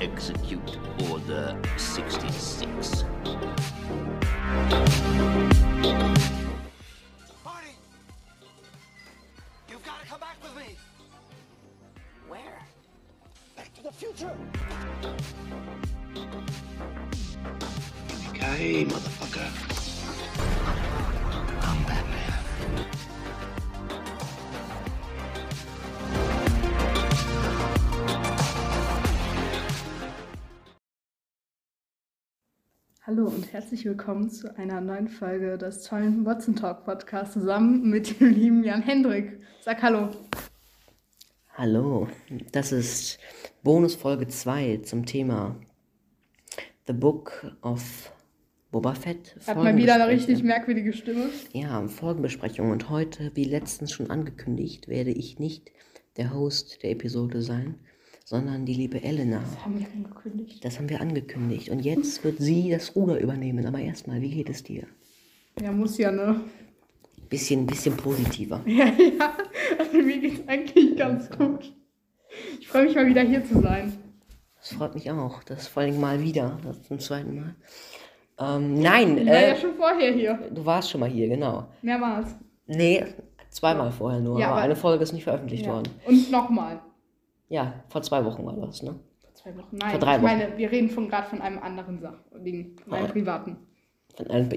Execute Order 66. Marty! You've got to come back with me! Where? Back to the future! Hey, motherfucker. Hallo und herzlich willkommen zu einer neuen Folge des tollen Watson Talk Podcasts zusammen mit dem lieben Jan Hendrik. Sag Hallo. Hallo, das ist Bonusfolge 2 zum Thema The Book of Boba Fett. Hat mal wieder eine richtig merkwürdige Stimme. Ja, Folgenbesprechung. Und heute, wie letztens schon angekündigt, werde ich nicht der Host der Episode sein, sondern die liebe Elena. Haben wir angekündigt. Das haben wir angekündigt. Und jetzt wird sie das Ruder übernehmen. Aber erstmal, wie geht es dir? Ja, muss ja, ne? Bisschen, bisschen positiver. Ja, ja. Also mir geht's eigentlich ganz gut. Ich freue mich mal wieder hier zu sein. Das freut mich auch. Das vor allem mal wieder. Das zum zweiten Mal. Ähm, nein, Ich war äh, ja schon vorher hier. du warst schon mal hier, genau. Mehrmals. Nee, zweimal vorher nur. Ja, aber aber- eine Folge ist nicht veröffentlicht Ja. worden. Und nochmal. Ja, vor zwei Wochen war das, ne? Vor zwei Wochen. Nein, Vor drei ich meine, wir reden von gerade von einem anderen Sach Ding, von einem privaten.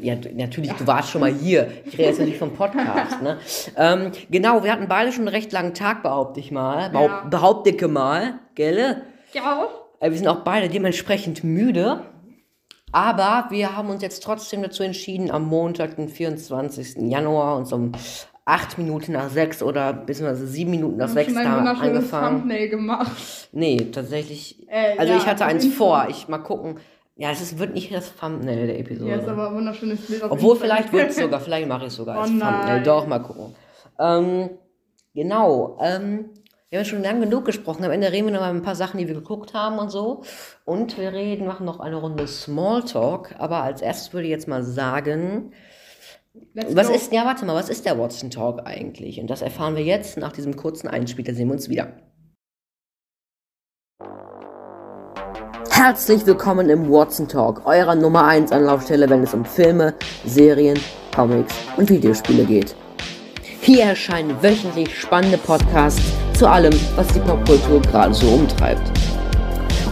Ja, natürlich, du warst schon mal hier. Ich rede jetzt natürlich vom Podcast, ne? Ähm, genau, wir hatten beide schon einen recht langen Tag, behaupte ich mal. Behaupt, Ja. Behaupte ich mal, gell? Ja. Äh, Wir sind auch beide dementsprechend müde. Aber wir haben uns jetzt trotzdem dazu entschieden, am Montag, den 24. Januar, uns um acht Minuten nach sechs oder beziehungsweise sieben Minuten nach sechs da angefangen. Thumbnail gemacht. Nee, tatsächlich. Äh, also ja, ich hatte eins vor. Ich mal gucken. Ja, es ist, wird nicht das Thumbnail der Episode. Ja, ist aber ein wunderschönes Bild Obwohl, vielleicht wird es sogar, vielleicht mache ich es sogar als Oh Thumbnail. nein. Doch, mal gucken. Ähm, genau. Ähm, wir haben schon lange genug gesprochen. Am Ende reden wir noch mal ein paar Sachen, die wir geguckt haben und so. Und wir reden, machen noch eine Runde Smalltalk. Aber als erstes würde ich jetzt mal sagen, Let's was go. ist, ja, warte mal, was ist der Watson Talk eigentlich? Und das erfahren wir jetzt nach diesem kurzen Einspieler. Sehen wir uns wieder. Herzlich willkommen im Watson Talk, eurer Nummer 1 Anlaufstelle, wenn es um Filme, Serien, Comics und Videospiele geht. Hier erscheinen wöchentlich spannende Podcasts zu allem, was die Popkultur gerade so umtreibt.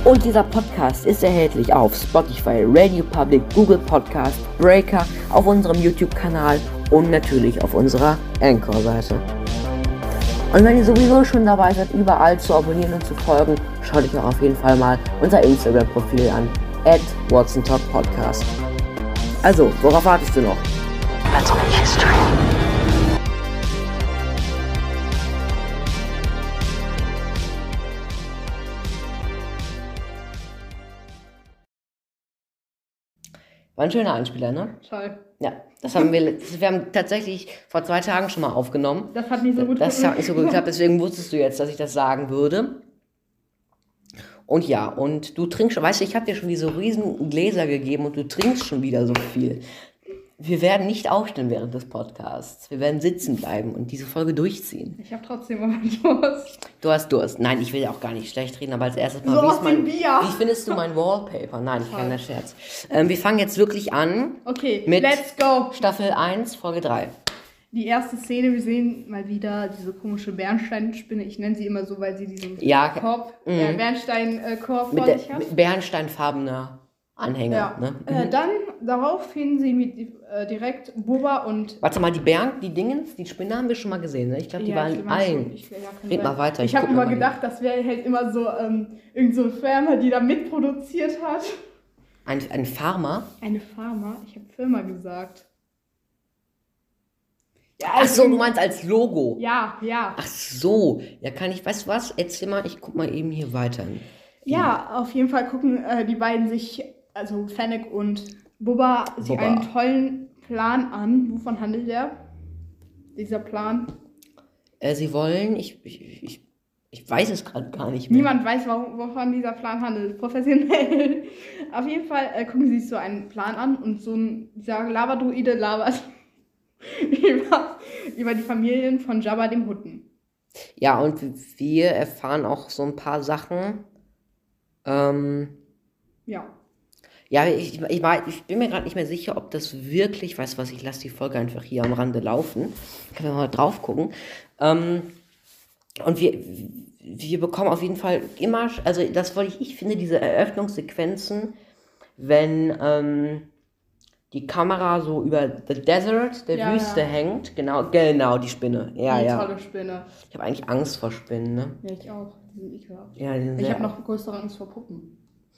Und dieser Podcast ist erhältlich auf Spotify, Radio Public, Google Podcast, Breaker, auf unserem YouTube-Kanal und natürlich auf unserer Anchor-Seite. Und wenn ihr sowieso schon dabei seid, überall zu abonnieren und zu folgen, schaut euch auch auf jeden Fall mal unser Instagram-Profil an, at WatsonTalkPodcast. Also, worauf wartest du noch? Let's War ein schöner Einspieler, ne? Toll. Ja, das haben wir, das, wir haben tatsächlich vor zwei Tagen schon mal aufgenommen. Das hat nicht so gut Das hat nicht so gut geklappt, deswegen wusstest du jetzt, dass ich das sagen würde. Und ja, und du trinkst, weißt du, ich habe dir schon diese riesen Gläser gegeben und du trinkst schon wieder so viel. Wir werden nicht aufstehen während des Podcasts. Wir werden sitzen bleiben und diese Folge durchziehen. Ich habe trotzdem aber Durst. Du hast Durst. Nein, ich will auch gar nicht schlecht reden, aber als erstes mal, So wie, mein, Bier. wie findest du mein Wallpaper? Nein, ich kann der Scherz. Ähm, wir fangen jetzt wirklich an. Okay, Mit- let's go. Staffel 1, Folge 3. Die erste Szene, wir sehen mal wieder diese komische Bernsteinspinne. Ich nenne sie immer so, weil sie diesen Ja, Korb, äh, Bernsteinkorb Mit, vor sich hat. bernsteinfarbener Anhänger. Ja. Ne? Äh, dann daraufhin sehen wir äh, direkt Boba und. Warte mal, die Bären, die Dingens, die Spinne haben wir schon mal gesehen. Ne? Ich glaube, die Ja, waren in allen. Ich, ja, Red mal weiter, ich Ich habe immer gedacht, das wäre halt immer so ähm, irgend so eine Firma, die da mitproduziert hat. Ein, ein Farmer. Eine Pharma? Ich habe Firma gesagt. Ja, Ach so, also- du meinst als Logo. Ja, ja. Ach so. Ja, kann ich, weißt du was? Erzähl mal, ich guck mal eben hier weiter. Ja, auf jeden Fall gucken äh, die beiden sich, also Fennec und Bubba, sich Bubba. einen tollen Plan an. Wovon handelt der? Dieser Plan? Äh, sie wollen, ich, ich, ich, ich weiß es gerade gar nicht mehr. Niemand weiß, warum, wovon dieser Plan handelt. Professionell. Auf jeden Fall äh, gucken sie sich so einen Plan an und so ein, dieser Lavadruide labert über, über die Familien von Jabba dem Hutten. Ja, und wir erfahren auch so ein paar Sachen. Ähm, Ja. Ja, ich, ich, war, ich bin mir gerade nicht mehr sicher, ob das wirklich, weißt du was, ich lasse die Folge einfach hier am Rande laufen. Können wir mal drauf gucken. Ähm, und wir, wir bekommen auf jeden Fall immer, also das wollte ich, ich finde diese Eröffnungssequenzen, wenn ähm, die Kamera so über the desert, der Ja, Wüste ja. hängt, genau, genau, die Spinne. Ja, Eine ja. tolle Spinne. Ich habe eigentlich Angst vor Spinnen, ne? Ja, ich auch. Die sind ekelhaft. Ja, die sind Ich habe noch größere Angst vor Puppen.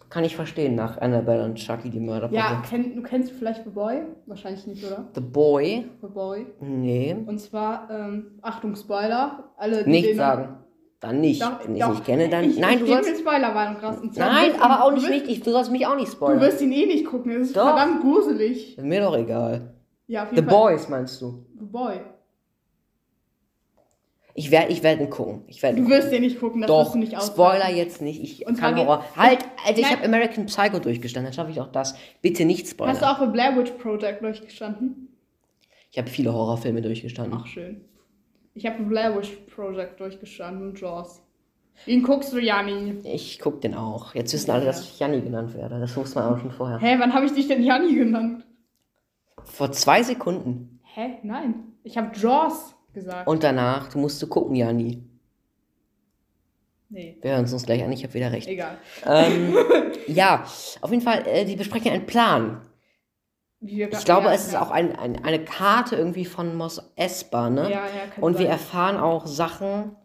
Kann ich verstehen, nach Annabelle und Chucky, die Mörderpuppe. Ja, kenn, du kennst vielleicht The Boy? Wahrscheinlich nicht, oder? The Boy? The Boy. Nee. Und zwar, ähm, Achtung, Spoiler. Alle, die Nicht sagen. Dann nicht. Doch, Wenn ich doch. nicht kenne, dann. Ich, Nein, ich du sollst. Spoilerwarnung raus. Nein, aber auch du nicht wirst- richtig. Du sollst mich auch nicht Du spoilern. wirst ihn eh nicht gucken. Es ist Doch. verdammt gruselig. Mir doch egal. Ja, auf The jeden Fall. Boys meinst du? The Boy. Ich werde ich werd ihn gucken. Ich werd Du wirst den nicht gucken, das Doch, du nicht aushalten. Spoiler jetzt nicht. Ich Und kann Horror. Halt, also ich habe American Psycho durchgestanden, dann schaffe ich auch das. Bitte nicht spoilern. Hast du auch The Blair Witch Project durchgestanden? Ich habe viele Horrorfilme durchgestanden. Ach, schön. Ich habe Blair Witch Project durchgestanden und Jaws. Den guckst du, Jani. Ich gucke den auch. Jetzt wissen alle, dass ich Janni genannt werde. Das wusste man auch schon vorher. Hä, wann habe ich dich denn Jani genannt? Vor zwei Sekunden. Hä? Nein. Ich habe Jaws gesagt. Und danach, du musst du gucken, Janni. nee, Wir hören es uns gleich an, ich habe wieder recht. egal. Ähm, ja, auf jeden Fall, äh, die besprechen einen Plan. Wir Ich glaube, ja, es ist ja. auch ein, ein, eine Karte irgendwie von Mos Espa, ne? Ja, ja, kann Und wir sein. erfahren auch Sachen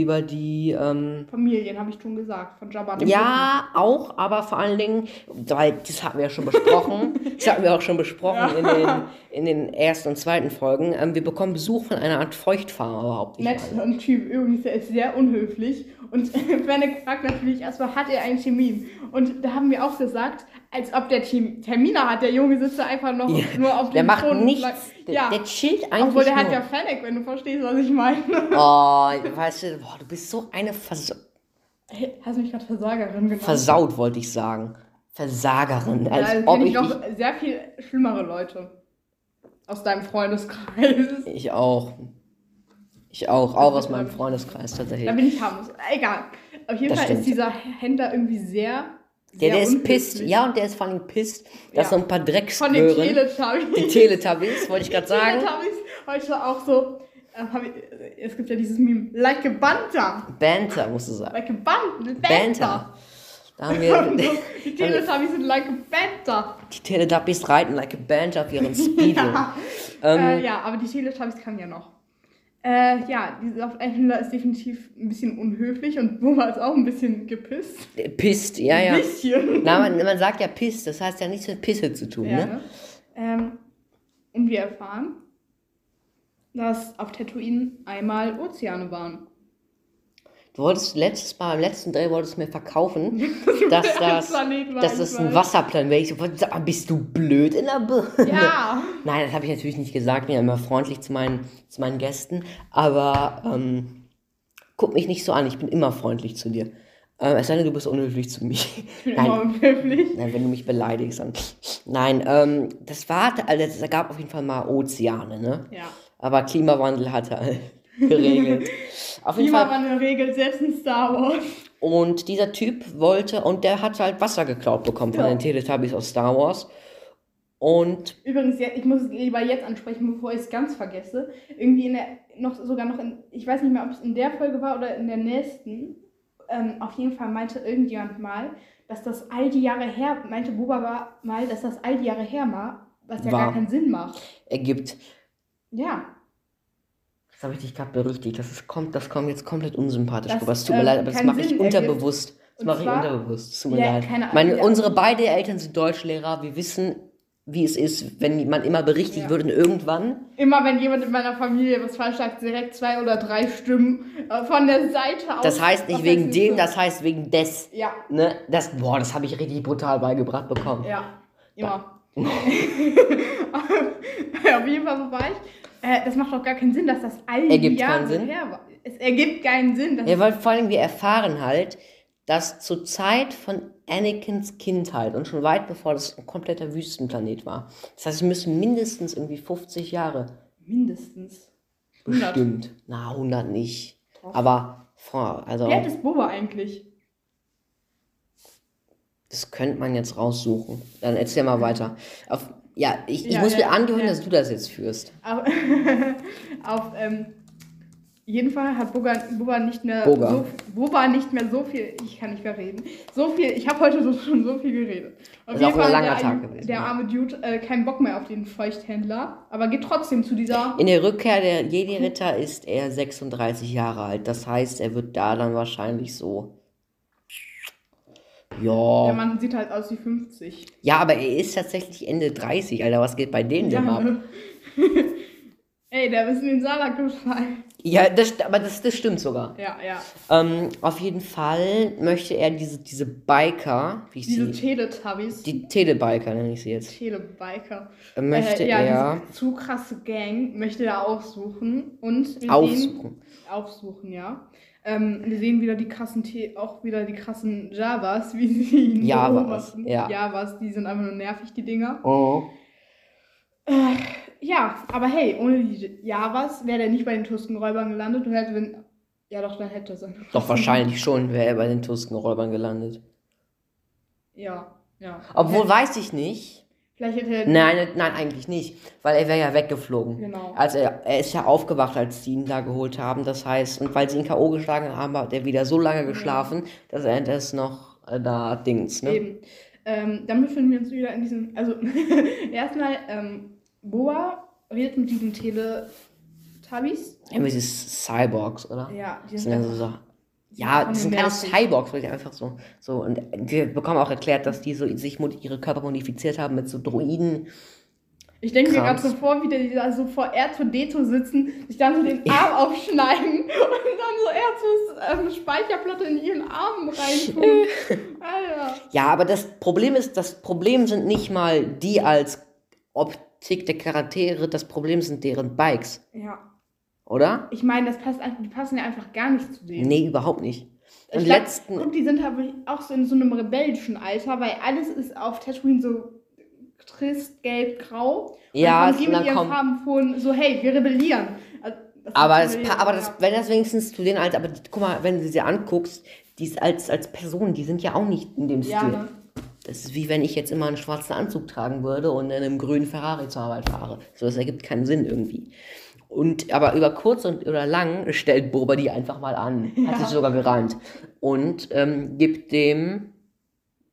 über die, ähm, Familien, habe ich schon gesagt. Von Jabba ja, auch, aber vor allen Dingen, weil das hatten wir ja schon besprochen, das hatten wir auch schon besprochen in, den, in den ersten und zweiten Folgen. Ähm, wir bekommen Besuch von einer Art Feuchtfarmer überhaupt Nett und Typ, übrigens, der ist sehr unhöflich. Und Fennec fragt natürlich erstmal, hat er einen Termin? Und da haben wir auch gesagt, als ob der Team Termine hat. Der Junge sitzt da einfach noch Ja, nur auf Der dem macht Thron und nichts, bleibt- der, Ja, der chillt eigentlich obwohl der nur. hat ja Fennec, wenn du verstehst, was ich meine. Oh, weißt du, boah, du bist so eine Vers Hey, Hast mich gerade Versagerin genannt? Versaut, wollte ich sagen. Versagerin. Als ja, ob ich, noch sehr viel schlimmere Leute aus deinem Freundeskreis. ich auch. Ich auch, auch aus meinem Freundeskreis tatsächlich. Da bin ich harmlos. Egal. Auf jeden Das Fall stimmt. ist dieser Händler irgendwie sehr. Der, sehr der ist pisst. Ja, und der ist vor allem pisst, dass Ja. so ein paar Von den Teletubbies. die Teletubbies, wollte ich gerade Die sagen. Teletubbies heute auch so. ähm, ich, es gibt ja dieses Meme. Like a Banter. Banter, musst du sagen. Like a Ban Banter. Banter. Da haben wir die Teletubbies sind like a Banter. die Teletubbies reiten like a Banter auf ihren Speedo. Ähm, äh, ja, aber die Teletubbies kann ja noch. Äh, ja, dieser Händler ist definitiv ein bisschen unhöflich und Boma ist auch ein bisschen gepisst. Pisst, ja, ja. Ein bisschen. Na, man, man sagt ja pisst, das heißt ja nichts mit Pisse zu tun, Ja, ne? ne? ähm, und wir erfahren, dass auf Tatooine einmal Ozeane waren. Du wolltest letztes Mal, im letzten Dreh wolltest du mir verkaufen, dass das, dass das ein. Wasserplan wäre. Ich so, bist du blöd in der Birne? Ja. Nein, das habe ich natürlich nicht gesagt. Ich bin ja immer freundlich zu meinen, zu meinen Gästen. Aber ähm, guck mich nicht so an. Ich bin immer freundlich zu dir. Äh, es sei denn, du bist unhöflich zu mir. Ich bin immer Nein, unhöflich. nein, wenn du mich beleidigst, dann. Nein, ähm, das war, also es gab auf jeden Fall mal Ozeane, ne? Ja. Aber Klimawandel hat er geregelt. Auf jeden Fall. Klimawandel regelt selbst in Star Wars. Und dieser Typ wollte, und der hat halt Wasser geklaut bekommen von Ja. den Teletubbies aus Star Wars. Und Übrigens, ich muss es lieber jetzt ansprechen, bevor ich es ganz vergesse. Irgendwie in der, noch sogar noch in, ich weiß nicht mehr, ob es in der Folge war oder in der nächsten. Ähm, auf jeden Fall meinte irgendjemand mal, dass das all die Jahre her, meinte Boba war mal, dass das all die Jahre her war, was ja War. gar keinen Sinn macht. ergibt, Ja. Das habe ich dich gerade berichtigt, das, ist, kommt, das kommt jetzt komplett unsympathisch Das. Es tut mir ähm, leid, aber das mache ich unterbewusst. Das mache ich unterbewusst. Es tut mir Ja, leid. keine Ahnung, Meine, ja. Unsere beiden Eltern sind Deutschlehrer. Wir wissen, wie es ist, wenn man immer berichtigt Ja. wird und irgendwann. Immer wenn jemand in meiner Familie was falsch sagt, direkt zwei oder drei Stimmen äh, von der Seite aus. Das heißt nicht wegen dem, so? das heißt wegen des. Ja, Ne? Das, boah, das habe ich richtig brutal beigebracht bekommen. ja, immer. Auf jeden Fall, war ich? Äh, das macht doch gar keinen Sinn, dass das all die Ergibt Jahre keinen Sinn? her war. Es ergibt keinen Sinn. Dass Ja, weil vor allem wir erfahren halt, dass zur Zeit von Anakins Kindheit und schon weit bevor das ein kompletter Wüstenplanet war. Das heißt, es müssen mindestens irgendwie 50 Jahre mindestens 100. bestimmt. Na, 100 nicht. Doch. Aber vor, also alt ist Boba eigentlich? Das könnte man jetzt raussuchen. Dann erzähl mal weiter. Auf, ja, ich, ich Ja, muss ja, mir angewöhnen, ja. dass du das jetzt führst. Auf, auf ähm, jeden Fall hat Boga, Boba nicht mehr Boga. so Boba nicht mehr so viel. Ich kann nicht mehr reden. So viel. Ich habe heute so, schon so viel geredet. Auf Ist auch ein langer der, Tag gewesen, der arme Dude äh, keinen Bock mehr auf den Feuchthändler, aber geht trotzdem zu dieser. In der Rückkehr der Jedi-Ritter ist er 36 Jahre alt. Das heißt, er wird da dann wahrscheinlich so. Der Ja. Mann sieht halt aus wie 50. Ja, aber er ist tatsächlich Ende 30, Alter. Was geht bei denen denn ab? Ey, der ist in den Salak gefallen. Ja, das, aber das, das stimmt sogar. Ja, ja. Ähm, auf jeden Fall möchte er diese, diese Biker, wie ich Diese sie. Teletubbies. Die Telebiker nenne ich sie jetzt. Telebiker. Möchte äh, ja, er diese zu krasse Gang möchte er aussuchen und wir Sehen, aufsuchen. aufsuchen, ja. Ähm, wir sehen wieder die krassen Te auch wieder die krassen Javas, wie sie ihn Javas, ja. Javas, die sind einfach nur nervig, die Dinger. Oh. Ja, aber hey, ohne die Javas wäre der nicht bei den Tuskenräubern gelandet und hätte, wenn. Ja, doch, dann hätte er sein. Doch wahrscheinlich schon wäre er bei den Tuskenräubern gelandet. Ja, ja. Obwohl, Hätte- weiß ich nicht. Vielleicht hätte er. Nein, nein, eigentlich nicht. Weil er wäre ja weggeflogen. Genau. Also er, er ist ja aufgewacht, als sie ihn da geholt haben. Das heißt, und weil sie ihn K.O. geschlagen haben, hat er wieder so lange geschlafen, dass er das noch äh, da Dings, ne? Eben. Ähm, dann befinden wir uns wieder in diesem. Also, erstmal, ähm, Boa redet mit diesen Teletubbies. Irgendwie diese Cyborgs, oder? Ja, die Das sind sind ja so. Ja, das sind keine. Cyborgs, weil die einfach so, so. Und wir bekommen auch erklärt, dass die so sich ihre Körper modifiziert haben mit so Droiden. Ich denke mir gerade so vor, wie die da so vor R2D2 sitzen, sich dann so den Arm aufschneiden und dann so R2s ähm, Speicherplatte in ihren Arm reintun. Alter. Ja, aber das Problem ist, das Problem sind nicht mal die als Optik der Charaktere, das Problem sind deren Bikes, Ja. oder? Ich meine, das passt, einfach- die passen ja einfach gar nicht zu denen. Nee, überhaupt nicht. Ich Und glaub, letzten, Guck, die sind aber auch so in so einem rebellischen Alter, weil alles ist auf Tatooine so trist, gelb, grau. Ja, und dann die und mit dann ihren Farben von so, hey, wir rebellieren. Also, aber, das, rebellieren, aber das, wenn das wenigstens zu denen als, aber die, guck mal, wenn du sie anguckst, die ist als, als Person, die sind ja auch nicht in dem Ja, Stil. ne? Das ist wie wenn ich jetzt immer einen schwarzen Anzug tragen würde und in einem grünen Ferrari zur Arbeit fahre. So, das ergibt keinen Sinn irgendwie. Und aber über kurz und oder lang stellt Boba die einfach mal an. Hat sich sogar gerannt. Und ähm, gibt dem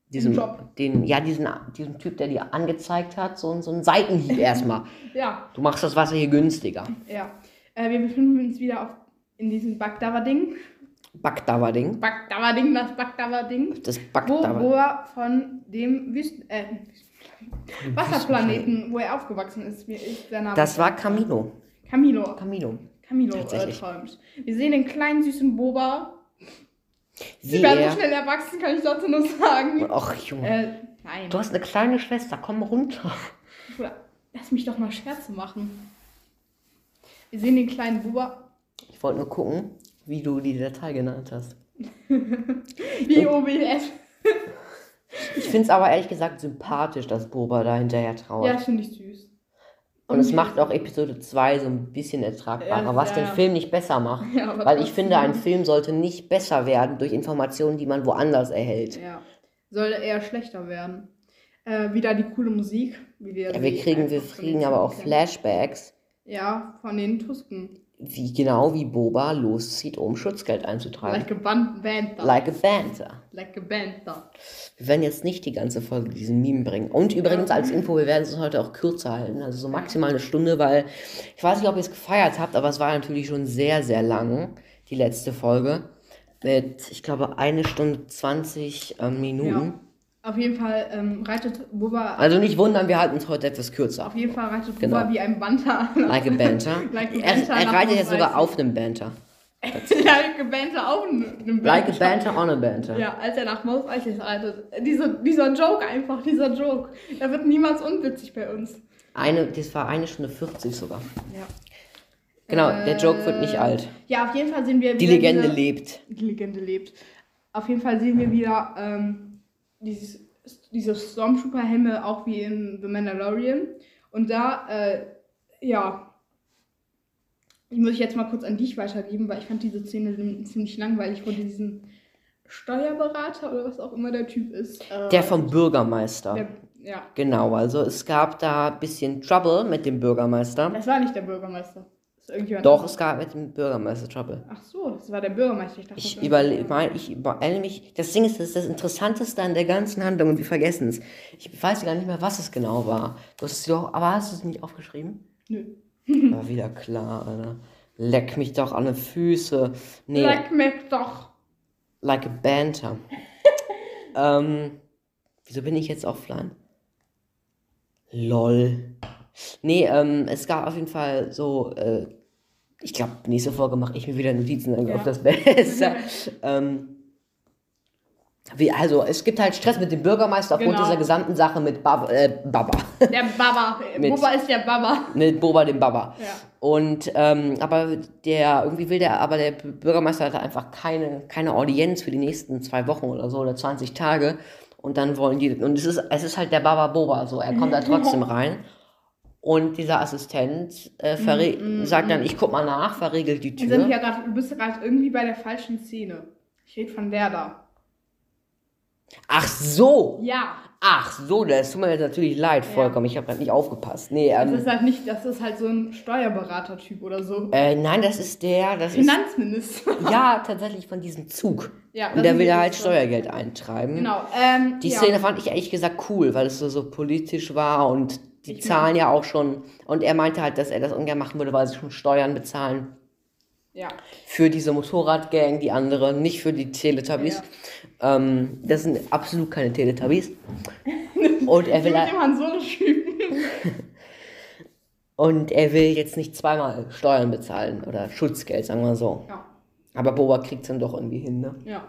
diesem, Job. den, ja, diesen, diesen Typ, der die angezeigt hat, so, so einen Seitenhieb erstmal. Ja, Du machst das Wasser hier günstiger. ja. Äh, wir befinden uns wieder auf, in diesem Bagdava-Ding. Bagdava-Ding. Bagdava-Ding, das Bagdava-Ding. Das Wo Bagdava. Boa von dem Wüsten, äh, Wasserplaneten, wo er aufgewachsen ist, wie ist der Name? Das war Camino. Camilo. Camino. Camilo äh, träumt. Wir sehen den kleinen süßen Boba. Sie werden so er. schnell erwachsen, kann ich dazu nur sagen. Ach, Junge. Äh, nein. Du hast eine kleine Schwester, komm runter. Lass mich doch mal Scherze machen. Wir sehen den kleinen Boba. Ich wollte nur gucken, wie du die Datei genannt hast. Wie OBS. Ich finde es aber ehrlich gesagt sympathisch, dass Boba da hinterher trauert. Ja, das finde ich süß. Und es macht auch Episode 2 so ein bisschen ertragbarer, Ja, was ja, den ja. Film nicht besser macht. Weil ich finde, ein Film sollte nicht besser werden durch Informationen, die man woanders erhält. Ja. Sollte eher schlechter werden. Äh, wieder die coole Musik. Wie wir, Ja, wir kriegen, wir kriegen aber auch. Flashbacks, Ja, von den Tusken. Wie genau wie Boba loszieht, um Schutzgeld einzutreiben. Like a Ban- Bantha. Like a Banter. Like a Bantha. Wir werden jetzt nicht die ganze Folge diesen Meme bringen. Und übrigens als Info, wir werden es heute auch kürzer halten. Also so maximal eine Stunde, weil ich weiß nicht, ob ihr es gefeiert habt, aber es war natürlich schon sehr, sehr lang, die letzte Folge. Mit, ich glaube, eine Stunde 20 ähm, Minuten. Ja. Auf jeden Fall ähm, reitet Boba. Also nicht wundern, wir halten es heute etwas kürzer. Auf jeden Fall reitet Genau. Boba wie ein Bantha. Like a Banter. Like a er Banter er reitet jetzt sogar auf einem Banter. like a Bantha auch einem Like a Banter on a Banter. Ja, als er nach Mos Eisley reitet. Dieser, dieser Joke einfach, dieser Joke. Er wird niemals unwitzig bei uns. Eine, das war eine Stunde 40 sogar. Ja. Genau, Äh, der Joke wird nicht alt. Ja, auf jeden Fall sehen wir Die wieder Legende diese, lebt. Die Legende lebt. Auf jeden Fall sehen wir wieder ähm, dieses, diese Stormtrooper-Helme, auch wie in The Mandalorian. Und da, äh, ja, die muss ich jetzt mal kurz an dich weitergeben, weil ich fand diese Szene ziemlich langweilig, wo die diesen Steuerberater oder was auch immer der Typ ist. Äh, Der vom Bürgermeister. der, Ja, Genau, also es gab da ein bisschen Trouble mit dem Bürgermeister. das war nicht der Bürgermeister. Doch, es gab mit dem Bürgermeister Trouble. Ach so, das war der Bürgermeister. Ich dachte, Ich überlege, mein, ich übereile mich. Das Ding ist, das ist das Interessanteste an der ganzen Handlung und wir vergessen es. Ich weiß gar nicht mehr, was es genau war. Du hast es doch, aber hast du es nicht aufgeschrieben? Nö. War wieder klar, Alter. Leck mich doch an die Füße. Nee, like, Leck mich doch. a Banter. ähm, wieso bin ich jetzt offline? Lol. Nee, ähm, es gab auf jeden Fall so, äh, ich glaube, nächste Folge mache ich mir wieder Notizen dann Ja. auf das Besser. ähm, wie, also, es gibt halt Stress mit dem Bürgermeister aufgrund Genau. dieser gesamten Sache mit Bab äh, Baba. Der Baba. Mit- Boba ist der Baba. mit Boba dem Baba. Ja. Und ähm, aber der, irgendwie will der, aber der Bürgermeister hatte einfach keine, keine Audienz für die nächsten zwei Wochen oder so oder 20 Tage. Und dann wollen die, und es ist, es ist halt der Baba Boba, so, er kommt da trotzdem rein. Und dieser Assistent äh, verre- sagt dann, ich guck mal nach, verriegelt die Wir sind Tür. ja grad, du bist ja gerade irgendwie bei der falschen Szene. Ich rede von der da. Ach so! Ja. Ach so, das tut mir jetzt natürlich leid, vollkommen. Ich habe gerade nicht aufgepasst. Nee, Das ähm, ist halt nicht, das ist halt so ein Steuerberater-Typ oder so. äh, nein, das ist der, das ist, Finanzminister. ja, tatsächlich von diesem Zug. Ja, das Und der will da halt. Steuergeld eintreiben. Genau. Ähm, Die ja. Szene fand ich ehrlich gesagt cool, weil es so, so politisch war und die Ich zahlen ja auch schon. Und er meinte halt, dass er das ungern machen würde, weil sie schon Steuern bezahlen Ja. für diese Motorradgang, die andere, nicht für die Teletubbies. Ähm, das sind absolut keine Teletubbies. Und er will Mit halt- Typen. und er will jetzt nicht zweimal Steuern bezahlen oder Schutzgeld, sagen wir so. Ja. Aber Boba kriegt es dann doch irgendwie hin, ne? Ja.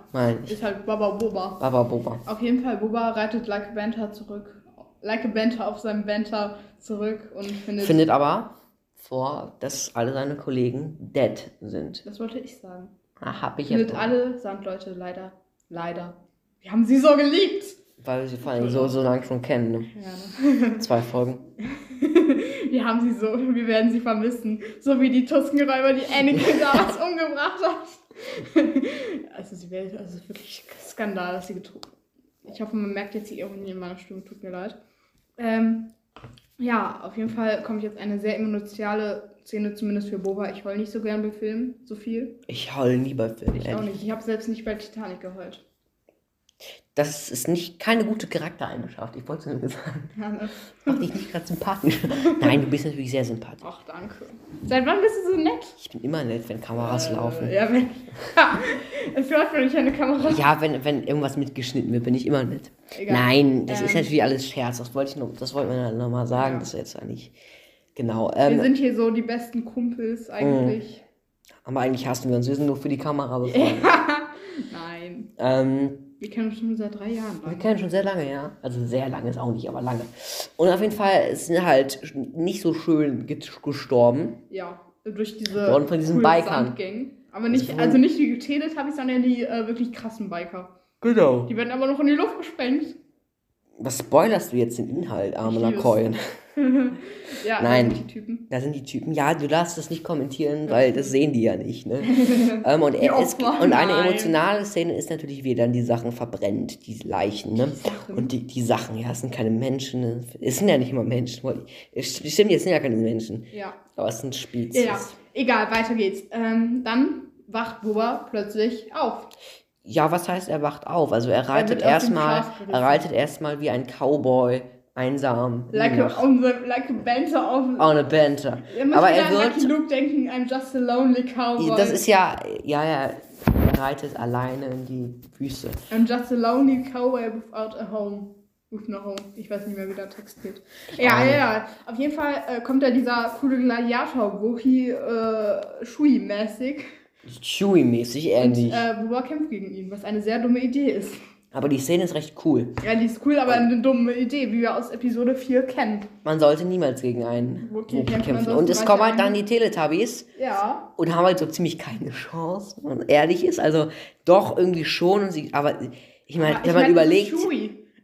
Ich. Ist halt Baba Boba. Baba Boba. Auf jeden Fall, Boba reitet Like a Banter zurück. Like a Banter auf seinem Banter zurück und findet. Findet aber vor, dass alle seine Kollegen dead sind. das wollte ich sagen. Ah, hab ich jetzt. Findet alle Sandleute leider. Leider. Wir haben sie so geliebt. Weil wir sie vor allem so, so lange schon kennen. Ne? Ja, ne? Zwei Folgen. Wir haben sie so, wir werden sie vermissen. So wie die Tuskenräuber, die Anakin damals umgebracht hat. Also sie wäre, also wirklich Skandal, dass sie getroffen. Ich hoffe, man merkt jetzt die Ironie in meiner Stimme, tut mir leid. Ähm, ja, auf jeden Fall kommt jetzt eine sehr emotionale Szene, zumindest für Boba. Ich heul nicht so gern bei Filmen, so viel. Ich heul nie bei Filmen. Ich auch nicht. Ich habe selbst nicht bei Titanic geheult. Das ist nicht keine gute Charaktereigenschaft. Ich wollte es nur sagen. Ja, ne? Mach dich nicht gerade sympathisch. Nein, du bist natürlich sehr sympathisch. Ach, danke. Seit wann bist du so nett? Ich bin immer nett, wenn Kameras laufen. Äh, ja, wenn. es läuft, wenn ich eine Kamera. Ja, wenn, wenn irgendwas mitgeschnitten wird, bin ich immer nett. Egal. Nein, das ist Ähm. natürlich alles Scherz. Das wollte ich nur, das wollten wir nochmal sagen. Ja. Das ist jetzt eigentlich. Genau. Wir Ähm, sind hier so die besten Kumpels eigentlich. aber eigentlich hassen wir uns. Wir sind nur für die Kamera befreundet. Nein. ähm, Wir kennen uns schon seit drei Jahren. Wir kennen schon sehr lange, ja. Also sehr lange ist auch nicht, aber lange. Und auf jeden Fall sind halt nicht so schön gestorben. Ja, durch diese Worden von diesen Bikern. Sandgang. Aber nicht, Also- also nicht die Teletubbies, sondern die äh, wirklich krassen Biker. Genau. Die werden aber noch in die Luft gesprengt. Was spoilerst du jetzt den Inhalt, arme Ich liebe es. Lakoyen? Ja, Nein. das sind die Typen. Da sind die Typen. Ja, du darfst das nicht kommentieren, weil das sehen die ja nicht, ne? ähm, und, er, Opfer, und eine emotionale Szene ist natürlich, wie er dann die Sachen verbrennt, die Leichen, ne? Sachen. Und die, die Sachen, ja, es sind keine Menschen. Ne? Es sind ja nicht immer Menschen. Stimmt, es sind ja keine Menschen. Ja. Aber es sind Spezies. ja. Egal, weiter geht's. Ähm, dann wacht Boba plötzlich auf. Ja, was heißt, er wacht auf? Also er reitet erstmal, er reitet erstmal wie ein Cowboy einsam Like a, on the, like a banter auf. on a Banter. Aber er an Lucky wird, Luke denken, I'm just a lonely cowboy. das ist ja, ja, ja, er reitet alleine in die Wüste. I'm just a lonely cowboy without a home. With no home. Ich weiß nicht mehr, wie der Text geht. Ja, ja, ja. Auf jeden Fall äh, kommt da dieser coole Gladiator, Wohi äh, Shui-mäßig. Chewie-mäßig ähnlich. Und äh, Boba kämpft gegen ihn, was eine sehr dumme Idee ist. Aber die Szene ist recht cool. Ja, die ist cool, aber eine dumme Idee, wie wir aus Episode 4 kennen. Man sollte niemals gegen einen Wookie Wookie kämpfen, Und es kommen halt dann die Teletubbies Ja. und haben halt so ziemlich keine Chance, wenn man ehrlich ist. Also doch irgendwie schon. Und sie, aber ich meine, wenn ich man mein, überlegt, Es ist.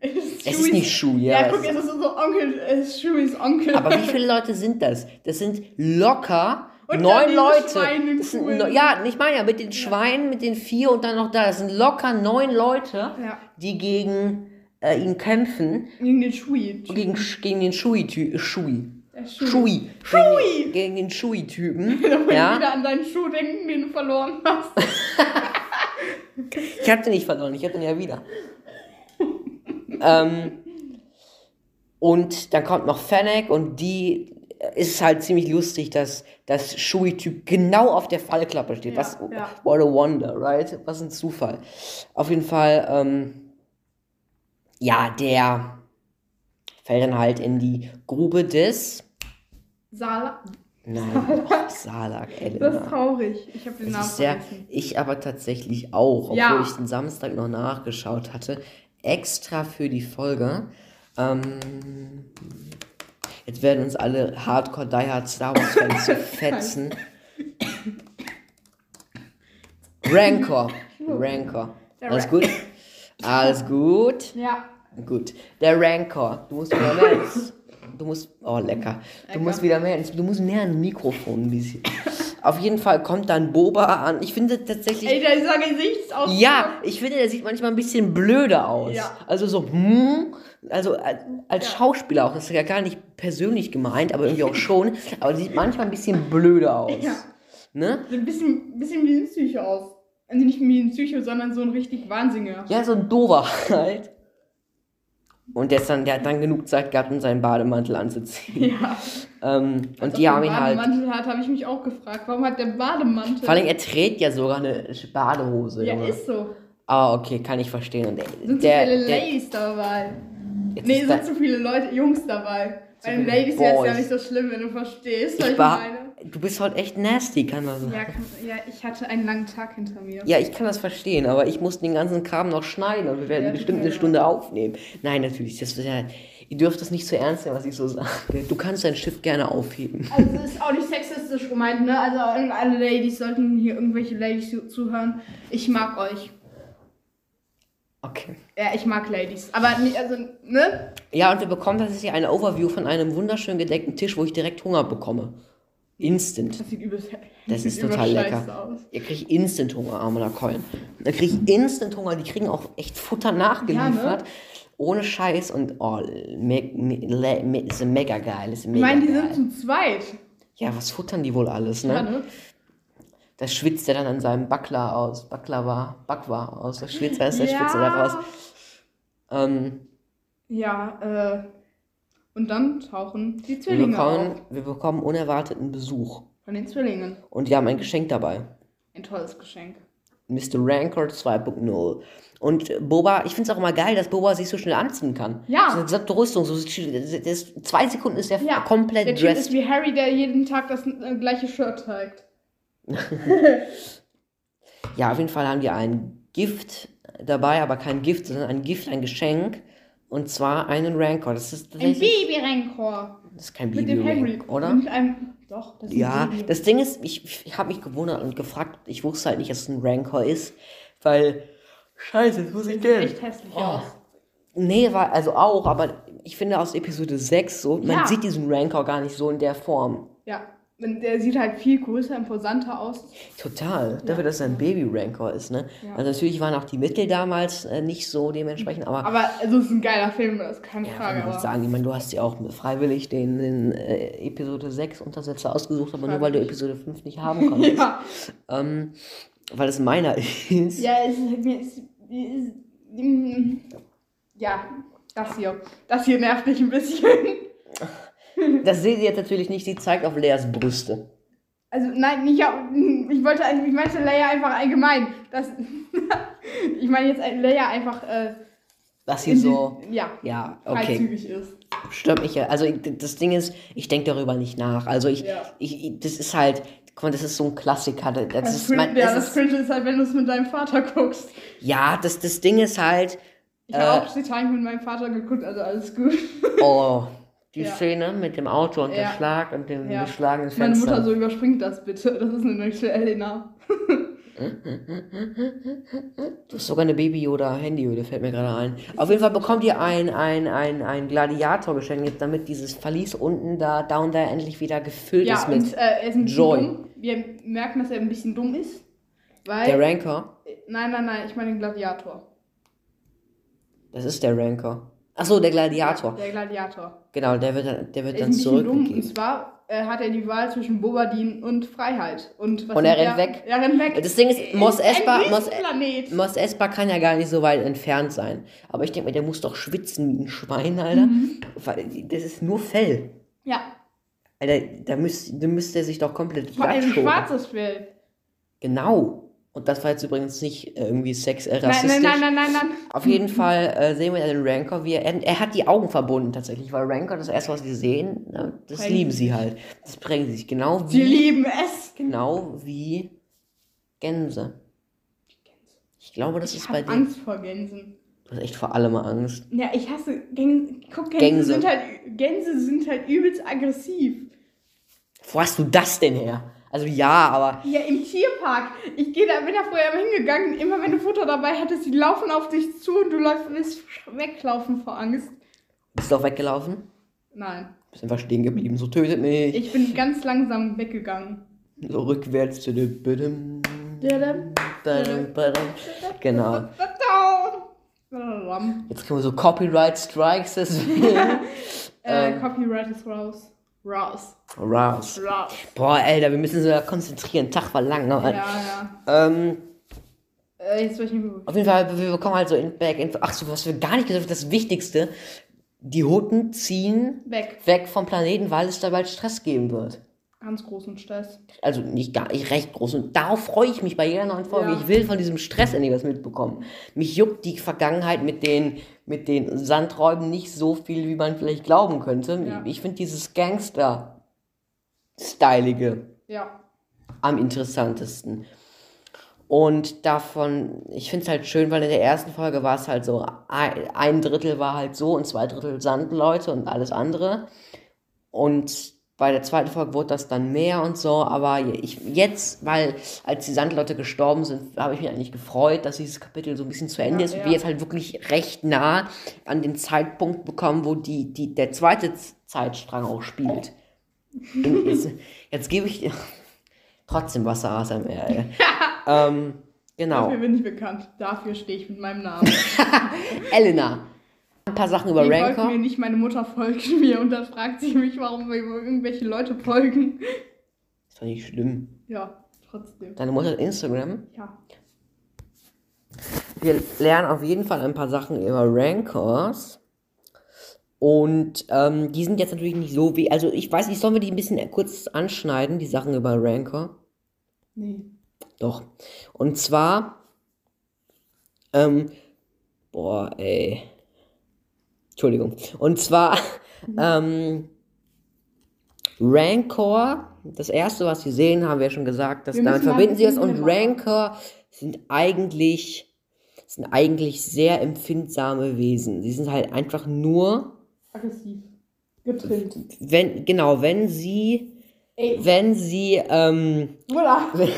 Es ist, es ist Chewies- nicht Schuh, Ja, ja. guck, es ist so Onkel, es ist Chewies Onkel. Aber wie viele Leute sind das? Das sind locker Und neun Leute. Ja, ich meine ja, mit den Schweinen, mit den vier und dann noch da. Das sind locker neun Leute, Ja. die gegen äh, ihn kämpfen. Gegen den Schui. Gegen, gegen den Schui-Typen. Schui. Der Schui. Schui. Schui. Gegen, den Schui-Typen. Ja. wieder an deinen Schuh denken, den du verloren hast. Ich hab den nicht verloren, ich hab den ja wieder. ähm, und dann kommt noch Fennec und die ist halt ziemlich lustig, dass das Shui-Typ genau auf der Fallklappe steht. Ja, Was, ja. What a wonder, right? Was ein Zufall. Auf jeden Fall, ähm, ja, der fällt dann halt in die Grube des. Sala. Nein, oh, Salak, Das Elena. ist traurig. Ich habe den Das Namen vergessen. ich aber tatsächlich auch, obwohl Ja. ich den Samstag noch nachgeschaut hatte, extra für die Folge. Ähm, jetzt werden uns alle Hardcore Die Hard Star Wars Fans fetzen. Rancor. Rancor. Alles gut? Alles gut? Ja. Gut. Der Rancor. Du musst wieder mehr ins, Du musst. Oh, lecker. Du musst wieder mehr ins. Du musst näher an Mikrofon ein bisschen. Auf jeden Fall kommt dann Boba an. Ich finde tatsächlich. Ey, dieser Gesichtsausdruck. Ja, ich finde, der sieht manchmal ein bisschen blöde aus. Ja. Also so, hm, also als, Ja. Schauspieler auch, das ist ja gar nicht persönlich gemeint, aber irgendwie auch schon, aber sieht manchmal ein bisschen blöde aus. Ja. Ne? Sieht ein bisschen, bisschen wie ein Psycho aus. Also nicht wie ein Psycho, sondern so ein richtig Wahnsinniger. Ja, so ein Dover halt. Und der, dann, der hat dann genug Zeit gehabt, um seinen Bademantel anzuziehen. Ja. Ähm, und Als die haben ihn halt. Bademantel hat, habe ich mich auch gefragt, warum hat der Bademantel? Vor allem, er trägt ja sogar eine Badehose. ja, Junge. ist so. Ah, okay, kann ich verstehen. Und der, Sind der, zu viele der, Ladies dabei. Nee, sind da- zu viele Leute, Jungs dabei. Bei den Ladies wäre es ja nicht so schlimm, wenn du verstehst, was ich ich war, meine. du bist heute echt nasty, kann man sagen. Ja, kann, ja, ich hatte einen langen Tag hinter mir. Ja, ich kann das verstehen, aber ich muss den ganzen Kram noch schneiden und wir werden Ja, bestimmt eine. Stunde aufnehmen. Nein, natürlich, das ist ja, ihr dürft das nicht so ernst nehmen, was ich so sage. Du kannst dein Schiff gerne aufheben. Also es ist auch nicht sexistisch gemeint, ne? Also alle Ladies sollten hier irgendwelche Ladies zu- zuhören. Ich mag euch. Okay. Ja, ich mag Ladies. Aber nicht, also, ne? Ja, und wir bekommen tatsächlich eine Overview von einem wunderschön gedeckten Tisch, wo ich direkt Hunger bekomme. Instant. Das sieht übelst Das ist sieht übelst total lecker. Aus. Ihr kriegt Instant Hunger, armer Keulen. Da kriege ich Instant Hunger, die kriegen auch echt Futter nachgeliefert. Ja, Ohne Scheiß und oh, me, me, me, ist mega geil. Ist Ich mega meine, die geil. sind zu zweit. Ja, was futtern die wohl alles, ne? Ja, ne? Da schwitzt er dann an seinem Backler aus. Baklava, Bakwa aus. Da schwitzt er, der Ja. schwitzt er da raus. Ähm, Ja, äh. Und dann tauchen die wir, Zwillinge bekommen, auf. wir bekommen unerwarteten Besuch. Von den Zwillingen. Und die haben ein Geschenk dabei. Ein tolles Geschenk. Mr. Rancor 2.0. Und Boba, ich finde es auch immer geil, dass Boba sich so schnell anziehen kann. Ja. So eine gesamte Rüstung. So, das ist, zwei Sekunden ist er Ja, komplett Der Typ ist dressed. wie Harry, der jeden Tag das äh, gleiche Shirt trägt. Ja, auf jeden Fall haben die ein Gift dabei, aber kein Gift, sondern ein Gift, ein Geschenk. Und zwar einen Rancor. Das ist Ein. Baby-Rancor. Das ist kein Mit dem Baby Harry. Rancor, oder? Mit einem. Doch, das ist Ja, ein Baby. das Ding ist, ich, ich habe mich gewundert und gefragt, ich wusste halt nicht, dass es ein Rancor ist, weil. Scheiße, das muss ich Sieht denn? echt hässlich Oh. aus. Nee, war, also auch, aber ich finde aus Episode 6 so, man Ja. sieht diesen Rancor gar nicht so in der Form. Ja, der sieht halt viel größer, imposanter aus. Total. Dafür, dass er ein Baby-Rancor ist, ne? Ja. Also natürlich waren auch die Mittel damals äh, nicht so dementsprechend, aber. Aber also, es ist ein geiler Film, das ist keine ja, Frage. ich würde Aber sagen, ich meine, du hast ja auch freiwillig den, den äh, Episode 6 Untersetzer ausgesucht, aber nur weil du. Episode 5 nicht haben konntest. ja, ähm, weil es meiner ist. ja, es ist, ist, mm, ja, das hier. Das hier nervt mich ein bisschen. Das seht ihr jetzt natürlich nicht, sie zeigt auf Leas Brüste. Also nein, nicht auf, ich wollte eigentlich, ich meinte Leia einfach allgemein. Das, ich meine jetzt Leia einfach äh, hier in so. die, ja, Ja, okay. freizügig ist. Stört mich ja. Also ich- das Ding ist, ich denke darüber nicht nach. Also ich, Ja. ich, ich, das ist halt, guck mal, das ist so ein Klassiker. Das, das ist, mein, ja, das das ist, Cringe ist halt, wenn du es mit deinem Vater guckst. ja, das, das Ding ist halt, Ich habe auch Titanic mit meinem Vater geguckt, also alles gut. oh, die Ja. Szene mit dem Auto und der Ja. Schlag und dem Ja. beschlagenen Meine Fenster. Mutter so überspringt das bitte. Das ist eine nächste Elena. Du hast sogar eine Baby Yoda Handyhülle, fällt mir gerade ein. Auf jeden Fall bekommt ihr ein, ein, ein, ein Gladiator geschenkt, damit dieses Verlies unten da, down there endlich wieder gefüllt Ja, ist mit und äh, er ist ein Joy. dumm. Wir merken, dass er ein bisschen dumm ist. Weil. der Rancor. nein, nein, nein, ich meine den Gladiator. Das ist der Rancor. Achso, der Gladiator. Der Gladiator. Genau, der wird dann, der wird dann dumm. Und zurückgegeben. zwar äh, hat er die Wahl zwischen Bobadin und Freiheit. Und, was Und er rennt weg. Er rennt weg. Das Ding ist, Mos Espa, Mos. Mos Espa kann ja gar nicht so weit entfernt sein. Aber ich denke mir, der muss doch schwitzen wie ein Schwein, Alter. Mhm. Weil das ist nur Fell. Ja, Alter, da müsste, da müsste er sich doch komplett vor allem schwarzes Fell. Genau. Und das war jetzt übrigens nicht irgendwie sex Nein, rassistisch. nein, nein, nein, nein, nein. Auf jeden Fall äh, sehen wir den Rancor, wie er, er hat die Augen verbunden tatsächlich, weil Rancor, das erste, was wir sehen, ne, das Prägen lieben sie halt. Das prägen sie sich genau Sie wie, lieben es. genau wie Gänse. Ich glaube, das Ich ist bei habe dir. Angst vor Gänsen. Du hast echt vor allem Angst. Ja, ich hasse Gänse. Guck, Gänse, Gänse. Sind halt, Gänse sind halt übelst aggressiv. Wo hast du das denn her? Also ja, aber Ja, im Tierpark. Ich gehe da, bin da vorher mal hingegangen. Immer wenn du Futter dabei hattest, die laufen auf dich zu und du läufst, willst weglaufen vor Angst. bist du auch weggelaufen? Nein. Bist einfach stehen geblieben, so tötet mich. Ich bin ganz langsam weggegangen. So rückwärts. Genau. Jetzt kommen so Copyright Strikes deswegen. Äh, Ähm. Copyright ist raus. Raus. Raus. Raus. Boah, Alter, wir müssen uns da konzentrieren. Tag war lang. Ja, Ne? ja. Ähm, Äh, jetzt weiß ich nicht mehr. auf jeden Fall, wir bekommen halt so in Back. In, ach so, was wir gar nicht gesagt haben, das Wichtigste. Die Hutten ziehen Weg. weg vom Planeten, weil es da bald Stress geben wird. Ganz großen Stress. Also nicht gar nicht recht groß. Und darauf freue ich mich bei jeder neuen Folge. Ja. Ich will von diesem Stress endlich was mitbekommen. Mich juckt die Vergangenheit mit den, mit den Sandräuben nicht so viel, wie man vielleicht glauben könnte. Ja. Ich finde dieses Gangster-Stylige Ja. am interessantesten. Und davon, ich finde es halt schön, weil in der ersten Folge war es halt so, ein ein Drittel war halt so und zwei Drittel Sandleute und alles andere. Und bei der zweiten Folge wurde das dann mehr und so, aber ich jetzt, weil als die Sandleute gestorben sind, habe ich mich eigentlich gefreut, dass dieses Kapitel so ein bisschen zu Ende Ja, ist und ja. wir jetzt halt wirklich recht nah an den Zeitpunkt bekommen, wo die, die, der zweite Zeitstrang auch spielt. Jetzt, jetzt gebe ich dir trotzdem Wasser ASMR, ähm, genau. Dafür bin ich bekannt. Dafür stehe ich mit meinem Namen. Elena. Ein paar Sachen über Die folgt Rancor. mir nicht, meine Mutter folgt mir und dann fragt sie mich, warum mir irgendwelche Leute folgen. Ist doch nicht schlimm. Ja, trotzdem. Deine Mutter hat Instagram. Ja. Wir lernen auf jeden Fall ein paar Sachen über Rancors. Und ähm, die sind jetzt natürlich nicht so wie. Also ich weiß nicht, sollen wir die ein bisschen kurz anschneiden, die Sachen über Rancor? Nee. Doch. Und zwar. Ähm, boah, ey. Entschuldigung. Und zwar. Ähm, Rancor, das erste, was sie sehen, haben wir ja schon gesagt, dass Wir damit verbinden sie ein Und. Rancor sind eigentlich. sind eigentlich sehr empfindsame Wesen. Sie sind halt einfach nur, Aggressiv. Getrimmt. wenn, genau, wenn sie, Ey, wenn sie, ähm.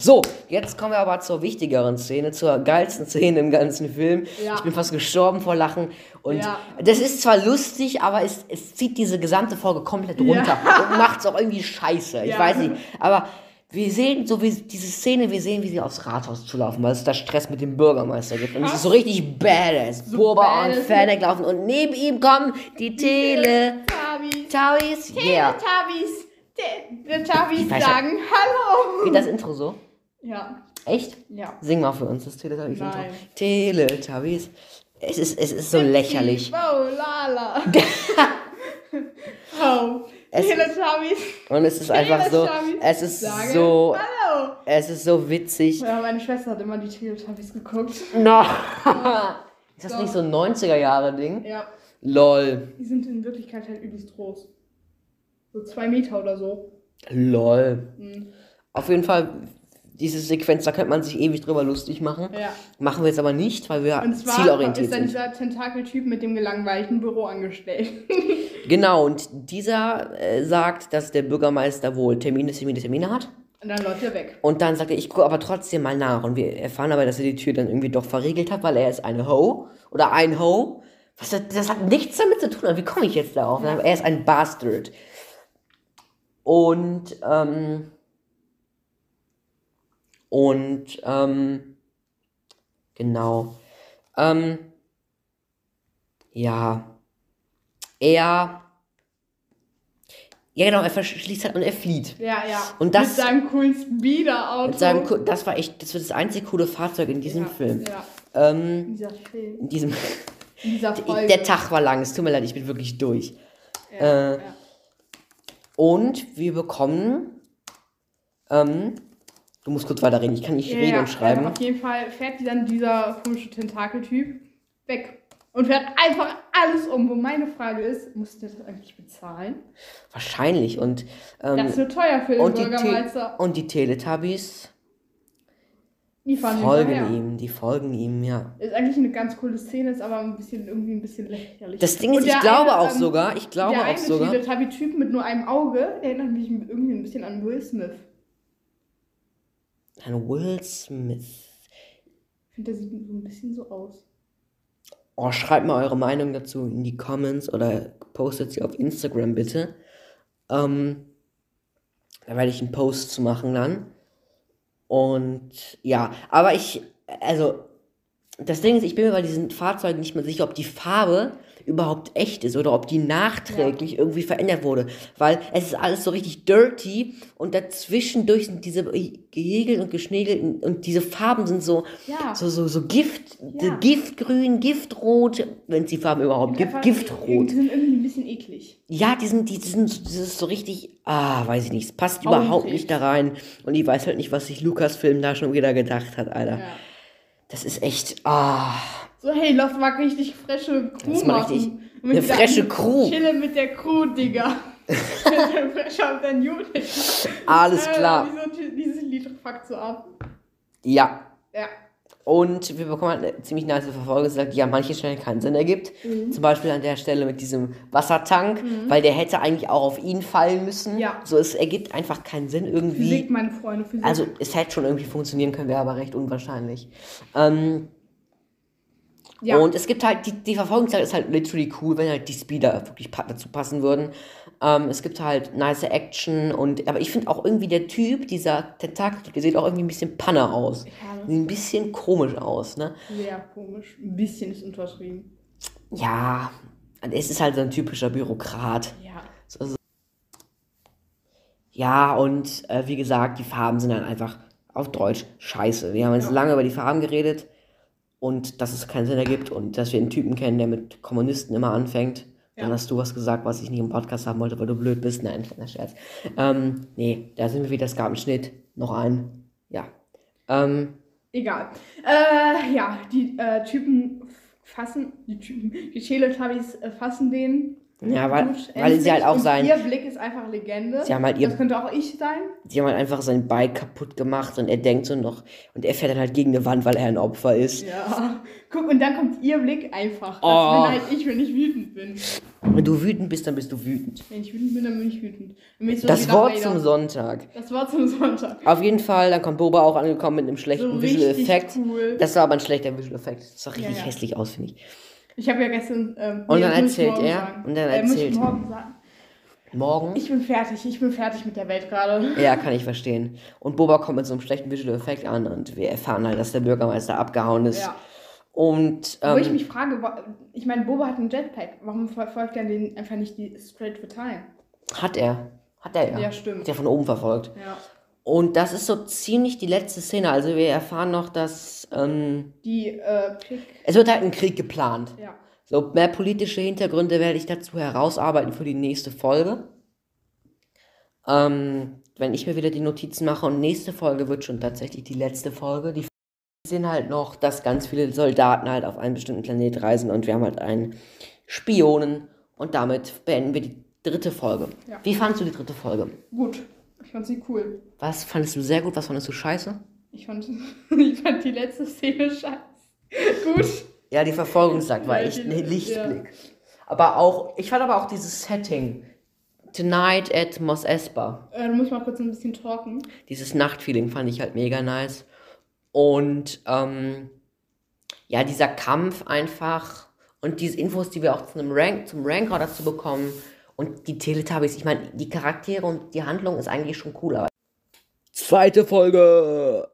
So, jetzt kommen wir aber zur wichtigeren Szene, zur geilsten Szene im ganzen Film. Ja. Ich bin fast gestorben vor Lachen. Und Ja. das ist zwar lustig, aber es, es zieht diese gesamte Folge komplett runter und macht es auch irgendwie scheiße. Ich Ja. weiß nicht. Aber wir sehen so wie diese Szene, wir sehen, wie sie aufs Rathaus zulaufen, weil es da Stress mit dem Bürgermeister gibt. Und es ist so richtig badass. So Burba und. Fennec laufen und neben ihm kommen die Tele. Tabis. Tauis. Yeah. Tabis. Tabis sagen Hallo. Geht das Intro so? Ja. Echt? Ja. Sing mal für uns das Teletubbies. Nein. Teletubbies. Es ist, es ist so lächerlich. Oh, lala. oh. Es- Teletubbies. Und es ist einfach so, es ist sagen so, Hallo. es ist so witzig. Ja, meine Schwester hat immer die Teletubbies geguckt. No. Ist das Doch. nicht so ein 90er Jahre Ding? Ja. Lol. Die sind in Wirklichkeit halt übelst groß. So zwei Meter oder so. Lol. Mhm. Auf jeden Fall, diese Sequenz, da könnte man sich ewig drüber lustig machen. Ja. Machen wir jetzt aber nicht, weil wir Und zwar zielorientiert ist dann dieser Tentakeltyp mit dem gelangweilten Büroangestellten. Genau, und dieser äh, sagt, dass der Bürgermeister wohl Termine, Termine, Termine hat. Und dann läuft er weg. Und dann sagt er, ich gucke aber trotzdem mal nach. Und wir erfahren aber, dass er die Tür dann irgendwie doch verriegelt hat, weil er ist eine Ho oder ein Ho. Was, das, das hat nichts damit zu tun. Wie komme ich jetzt darauf? Er ist ein Bastard. Und, ähm, und, ähm, genau. Ähm, ja. Er, ja genau, er verschließt halt und er flieht. Ja, ja. Und das- Mit seinem coolen Speeder-Auto. Seinem, das war echt, das war das einzige coole Fahrzeug in diesem ja, Film. Ja, Ähm, in dieser Film. in diesem, In dieser Folge. der Tag war lang, es tut mir leid, ich bin wirklich durch. Ja, äh, ja. Und wir bekommen, ähm, du musst kurz weiterreden, ich kann nicht Ja, reden ja, und schreiben. Also auf jeden Fall fährt die dann dieser komische Tentakeltyp weg. Und fährt einfach alles um. Wo meine Frage ist, muss der das eigentlich bezahlen? Wahrscheinlich. Und, ähm, Das wird teuer für den und, Bürgermeister. Te und die Teletubbies Die folgen hinterher. ihm, die folgen ihm, ja. Ist eigentlich eine ganz coole Szene, ist aber ein bisschen irgendwie ein bisschen lächerlich. Das Ding ist, ich der glaube eine, auch sogar, ich glaube der auch eine sogar. Teletubby-Typ mit nur einem Auge, der erinnert mich irgendwie ein bisschen an Will Smith. Ein Will Smith. Ich finde, der sieht so ein bisschen so aus. Oh, schreibt mal eure Meinung dazu in die Comments oder postet sie auf Instagram bitte. Ähm, da werde ich einen Post zu machen dann. Und ja, aber ich, also, das Ding ist, ich bin mir bei diesen Fahrzeugen nicht mehr sicher, ob die Farbe überhaupt echt ist oder ob die nachträglich irgendwie verändert wurde. Weil es ist alles so richtig dirty und dazwischendurch sind diese gehegelt und geschnegelt und- diese Farben sind so, Ja. so, so, so Gift, Ja. Giftgrün, Giftrot, wenn es die Farben überhaupt gibt, Giftrot. Die sind irgendwie ein bisschen eklig. Ja, die sind, die sind, das ist so richtig, ah, weiß ich nicht, es passt Augenkrebs. überhaupt nicht da rein. Und ich weiß halt nicht, was sich Lukas-Film da schon wieder gedacht hat, Alter. Ja. Das ist echt, ah. So, hey, lass mal richtig frische Crew Lass mal machen. richtig Und eine mit frische Crew. Chille mit der Crew, Digga. Fresher than you, Digga. Alles Äh, klar. Wieso dieses Lied fuckt so ab? Ja. Ja. Und wir bekommen halt eine ziemlich nice Verfolgung, die sagt, an manchen Stellen keinen Sinn ergibt. Mhm. Zum Beispiel an der Stelle mit diesem Wassertank, weil der hätte eigentlich auch auf ihn fallen müssen. Ja. So, es ergibt einfach keinen Sinn irgendwie. Physik, meine Freunde, Physik. Also es hätte schon irgendwie funktionieren können, wäre aber recht unwahrscheinlich. Ähm, ja. Und es gibt halt, die, die Verfolgungszeit ist halt literally cool, wenn halt die Speeder wirklich dazu passen würden. Ähm, es gibt halt nice Action und, aber ich finde auch irgendwie der Typ, dieser Tentakel, der sieht auch irgendwie ein bisschen Panne aus. Ja. Sieht ein bisschen komisch aus, ne? Sehr komisch. Ein bisschen ist unterschrieben. Ja, es ist halt so ein typischer Bürokrat. Ja. Ja, und äh, wie gesagt, die Farben sind dann einfach auf Deutsch scheiße. Wir haben jetzt Ja. lange über die Farben geredet und dass es keinen Sinn ergibt und dass wir einen Typen kennen, der mit Kommunisten immer anfängt. Dann Ja. hast du was gesagt, was ich nicht im Podcast haben wollte, weil du blöd bist. Nein, kleiner Scherz. Ähm, nee, da sind wir wieder. Es gab einen Schnitt. Noch einen. Ja. Ähm, Egal. Äh, ja, die äh, Typen fassen, die Typen, die Teletubbies äh, fassen den. Ja, weil- weil sie halt auch sein- Ihr Blick ist einfach Legende. Sie haben halt ihr- Das könnte auch ich sein. die haben halt einfach sein Bike kaputt gemacht und er denkt so noch. Und er fährt dann halt gegen eine Wand, weil er ein Opfer ist. Ja. Guck, und dann kommt ihr Blick einfach. Das Oh. bin halt ich, wenn ich wütend bin. Wenn du wütend bist, dann bist du wütend. Wenn ich wütend bin, dann bin ich wütend. So Das Wort zum. Sonntag. Das Wort zum Sonntag. Auf jeden Fall, dann kommt Boba auch angekommen mit einem schlechten So Visual Effekt. cool. Das war aber ein schlechter Visual Effekt. Das sah richtig Ja, ja. hässlich aus, finde ich. Ich habe ja gestern. Ähm, Und nee, dann erzählt er, Sagen. und dann äh, erzählt- morgen sagen. Morgen? Ich bin fertig. Ich bin fertig mit der Welt gerade. ja, kann ich verstehen. Und Boba kommt mit so einem schlechten Visual Effekt an und wir erfahren halt, dass der Bürgermeister abgehauen ist. Ja. Und Wo ich ähm, mich frage, ich meine, Boba hat einen Jetpack. Warum verfolgt er den einfach nicht die Straight for Time? hat er. Hat er ja. Ja, stimmt. Hat er von oben verfolgt. Ja. Und das ist so ziemlich die letzte Szene. Also wir erfahren noch, dass ähm, Die äh, Pick. es wird halt ein Krieg geplant. Ja. So, mehr politische Hintergründe werde ich dazu herausarbeiten für die nächste Folge. Ähm, wenn ich mir wieder die Notizen mache und nächste Folge wird schon tatsächlich die letzte Folge. Die sehen halt noch, dass ganz viele Soldaten halt auf einen bestimmten Planet reisen und wir haben halt einen Spionen und damit beenden wir die dritte Folge. Ja. Wie fandest du die dritte Folge? Gut. Ich fand sie cool. Was fandest du sehr gut, was fandest du scheiße? Ich fand, ich fand die letzte Szene scheiße. Gut. Ja, die Verfolgungsjagd war Ja, echt ein Lichtblick. Aber auch, ich fand aber auch dieses Setting Tonight at Mos Espa. Äh, du musst mal kurz ein bisschen talken. Dieses Nachtfeeling fand ich halt mega nice. Und ähm, ja, dieser Kampf einfach und diese Infos, die wir auch zu einem Rank, zum Ranker dazu bekommen und die Teletubbies, ich meine, die Charaktere und die Handlung ist eigentlich schon cool, aber zweite Folge.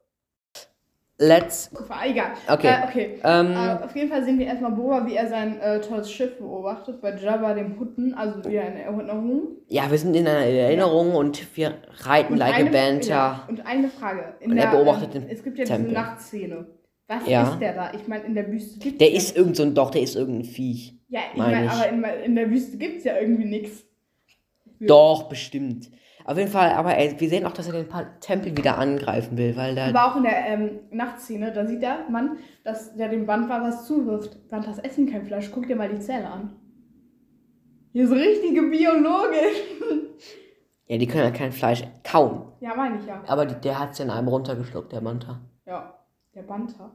Let's. Egal. Okay. Äh, okay. Ähm, Äh, auf jeden Fall sehen wir erstmal Boba, wie er sein äh, tolles Schiff beobachtet, bei Jabba dem Hutten, also wieder eine Erinnerung. Ja, wir sind in einer Erinnerung und wir reiten Und like a eine- Banter. ja, und eine Frage. In Und er der, beobachtet ähm, den Es gibt ja Tempel. diese Nachtszene. Was Ja. ist der da? Ich meine, in der Wüste gibt Der ja ist irgend so ein, doch, der ist irgendein Viech. Ja, ich mein meine, ich. aber in, in der Wüste gibt es ja irgendwie nichts. Doch, bestimmt. Auf jeden Fall, aber ey, wir sehen auch, dass er den Tempel wieder angreifen will, weil da. Aber auch in der ähm, Nachtszene, da sieht der Mann, dass der dem Bandler was zuwirft. Bandlers essen kein Fleisch. Guck dir mal die Zähne an. Hier ist richtige Biologin. Ja, die können ja kein Fleisch kauen. ja, meine ich ja. Aber die, der hat es ja in einem runtergeschluckt, der Manta. Ja, der Banter.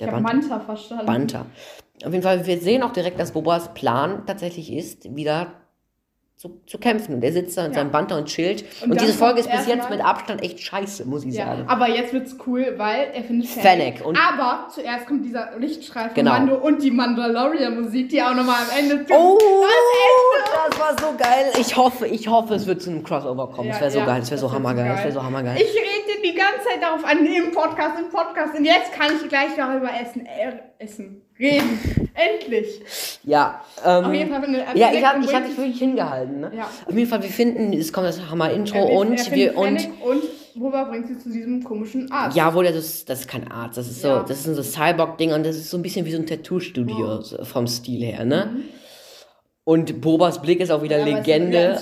Der hab Banta. Manta verstanden. Banta. Auf jeden Fall, wir sehen auch direkt, dass Bobas Plan tatsächlich ist, wieder zu, zu kämpfen. Und er sitzt da in Ja. seinem Banter und chillt. Und Und, diese Folge ist bis jetzt mit Abstand echt scheiße, muss ich Ja, sagen. aber jetzt wird's cool, weil er findet Fennec und- aber zuerst kommt dieser Lichtstrahl von Genau. Mando und die Mandalorian-Musik, die auch nochmal am Ende Oh, das war so geil. Ich hoffe, ich hoffe, es wird zu einem Crossover kommen. Ja, das wäre so ja, geil, das wäre so das hammergeil, das wäre so hammergeil. Ich ganze Zeit darauf an, im Podcast, im Podcast. Und jetzt kann ich gleich darüber essen. Äh, essen. Reden. Endlich. Ja, ähm, Auf jeden Fall findet er ja, ich habe hab dich wirklich hingehalten. Ne? Ja. Auf jeden Fall, wir finden, es kommt das Hammer-Intro er- er und wir und und Boba bringt sie zu diesem komischen Arzt. ja, wohl, das ist, das ist kein Arzt, das ist so, Ja. das ist so Cyborg-Ding und das ist so ein bisschen wie so ein Tattoo-Studio so vom Stil her, ne? Und Bobas Blick ist auch wieder. Ja, Legende.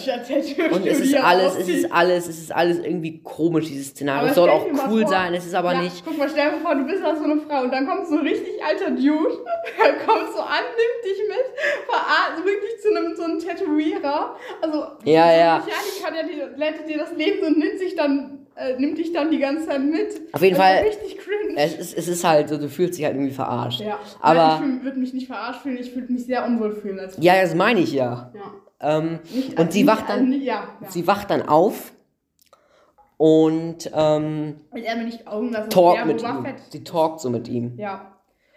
Und es ist alles, es ist alles, es ist alles irgendwie komisch, dieses Szenario. Es soll auch cool sein, es ist aber ja, nicht. Guck mal, stell dir vor, du bist da so eine Frau und dann kommt so ein richtig alter Dude, kommt so an, nimmt dich mit, verarscht wirklich zu einem so einem Tätowierer. Also, Ja, so ja. Mechaniker, der dir, rettet dir das Leben und nimmt, sich dann, äh, nimmt dich dann die ganze Zeit mit. Auf jeden das Fall- Ist richtig cringe. Es ist, es ist halt so, du fühlst dich halt irgendwie verarscht. ja, aber- Nein, ich würde mich nicht verarscht fühlen, ich würde mich sehr unwohl fühlen. Als Ja, das meine ich ja. ja. Ähm, Nicht, und sie nicht- wacht dann, äh, ja, ja. sie wacht dann auf und ähm, er nicht Augen, dass der mit Boba ihm. Fett Sie talkt so mit ihm. Ja.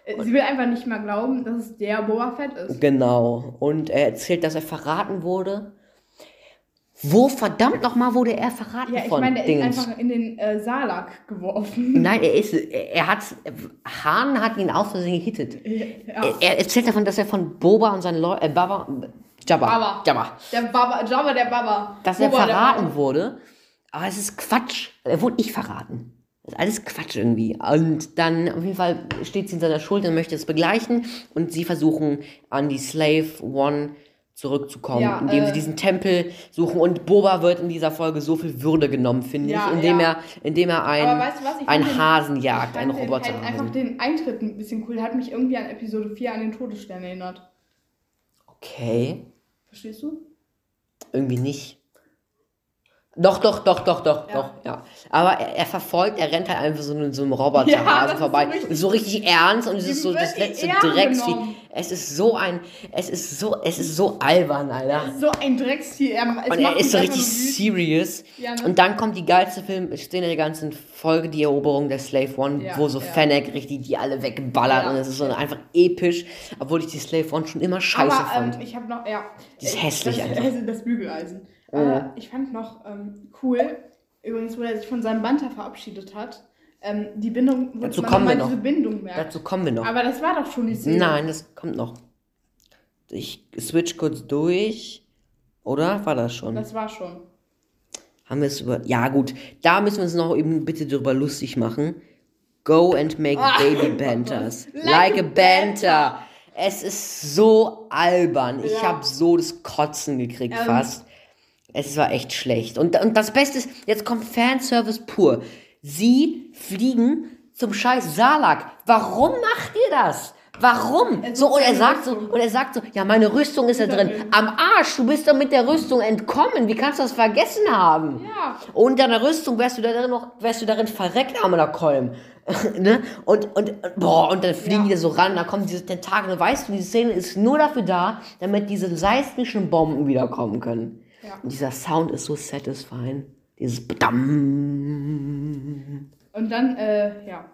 Äh, Sie will einfach nicht mal glauben, dass es der Boba Fett ist. Genau. Und er erzählt, dass er verraten wurde. Wo verdammt nochmal wurde er verraten Ja, ich von meine, er ist Dingens? einfach in den äh, Salak geworfen. Nein, er ist, er er hat, Hahn hat ihn aus Versehen gehittet. Ja. Er, er erzählt davon, dass er von Boba und seinen Leuten, äh, Baba, Jabba, Baba. Jabba, Der Baba, Jabba der Baba. dass er Boba der verraten wurde. Aber es ist Quatsch. Er wurde nicht verraten. Das ist alles Quatsch irgendwie. Und dann auf jeden Fall steht sie in seiner Schuld und möchte es begleichen. Und sie versuchen an die Slave One zurückzukommen, Ja, indem äh, sie diesen Tempel suchen. Und Boba wird in dieser Folge so viel Würde genommen, finde Ja, ich, indem, ja. er, indem er einen, weißt du? Ich einen Hasen ich jagt, einen den Halt einfach den Eintritt ein bisschen cool. Der hat mich irgendwie an Episode 4 an den Todesstern erinnert. Okay, Verstehst du? irgendwie nicht. Doch, doch, doch, doch, doch, Ja. doch, ja. Aber er, er verfolgt, er rennt halt einfach so, einem- so einem Ja, Roboterhasen ist vorbei. so richtig- so richtig ernst und es ist so das letzte Drecksvieh. Es ist so ein, es ist so, es ist so albern, Alter. So ein Dreckstier. Er, Und er ist so richtig serious. Ja, ne? Und dann kommt die geilste Filmszene der ganzen Folge, die Eroberung der Slave One, Ja, wo so ja. Fennec richtig die alle wegballert Ja. und es ist so einfach episch, obwohl ich die Slave One schon immer scheiße Aber fand. ähm, ich habe noch, ja. Die ist hässlich das, einfach. Das Bügeleisen. Oh. Äh, ich fand noch ähm, cool, übrigens, wo er sich von seinem Banter verabschiedet hat, ähm, die Bindung, wo Dazu man kommen wir noch. diese Bindung merkt. Dazu kommen wir noch. Aber das war doch schon die Szene. Nein, das kommt noch. Ich switch kurz durch. Oder? War das schon? Das war schon. Haben wir es über. Ja, gut. Da müssen wir uns noch eben bitte drüber lustig machen. Go and make Ah. baby banters. Like like, a a banter. Es ist so albern. Ich Ja. habe so das Kotzen gekriegt Ähm. fast. Es war echt schlecht. Und, und das Beste ist, jetzt kommt Fanservice pur. Sie fliegen zum scheiß Salak. Warum macht ihr das? Warum? So, und er sagt so, und er sagt so, ja, meine Rüstung ist da drin. drin. Am Arsch, du bist doch mit der Rüstung entkommen. Wie kannst du das vergessen haben? Ja. Und deiner Rüstung wärst du darin noch, wärst du darin verreckt, armer Kolm. ne? Und, und, boah, und dann fliegen Ja. die da so ran, da kommen diese Tentakel. Weißt du, die Szene ist nur dafür da, damit diese seismischen Bomben wiederkommen können. Ja. Und dieser Sound ist so satisfying. Dieses Badam. Und dann, äh, ja.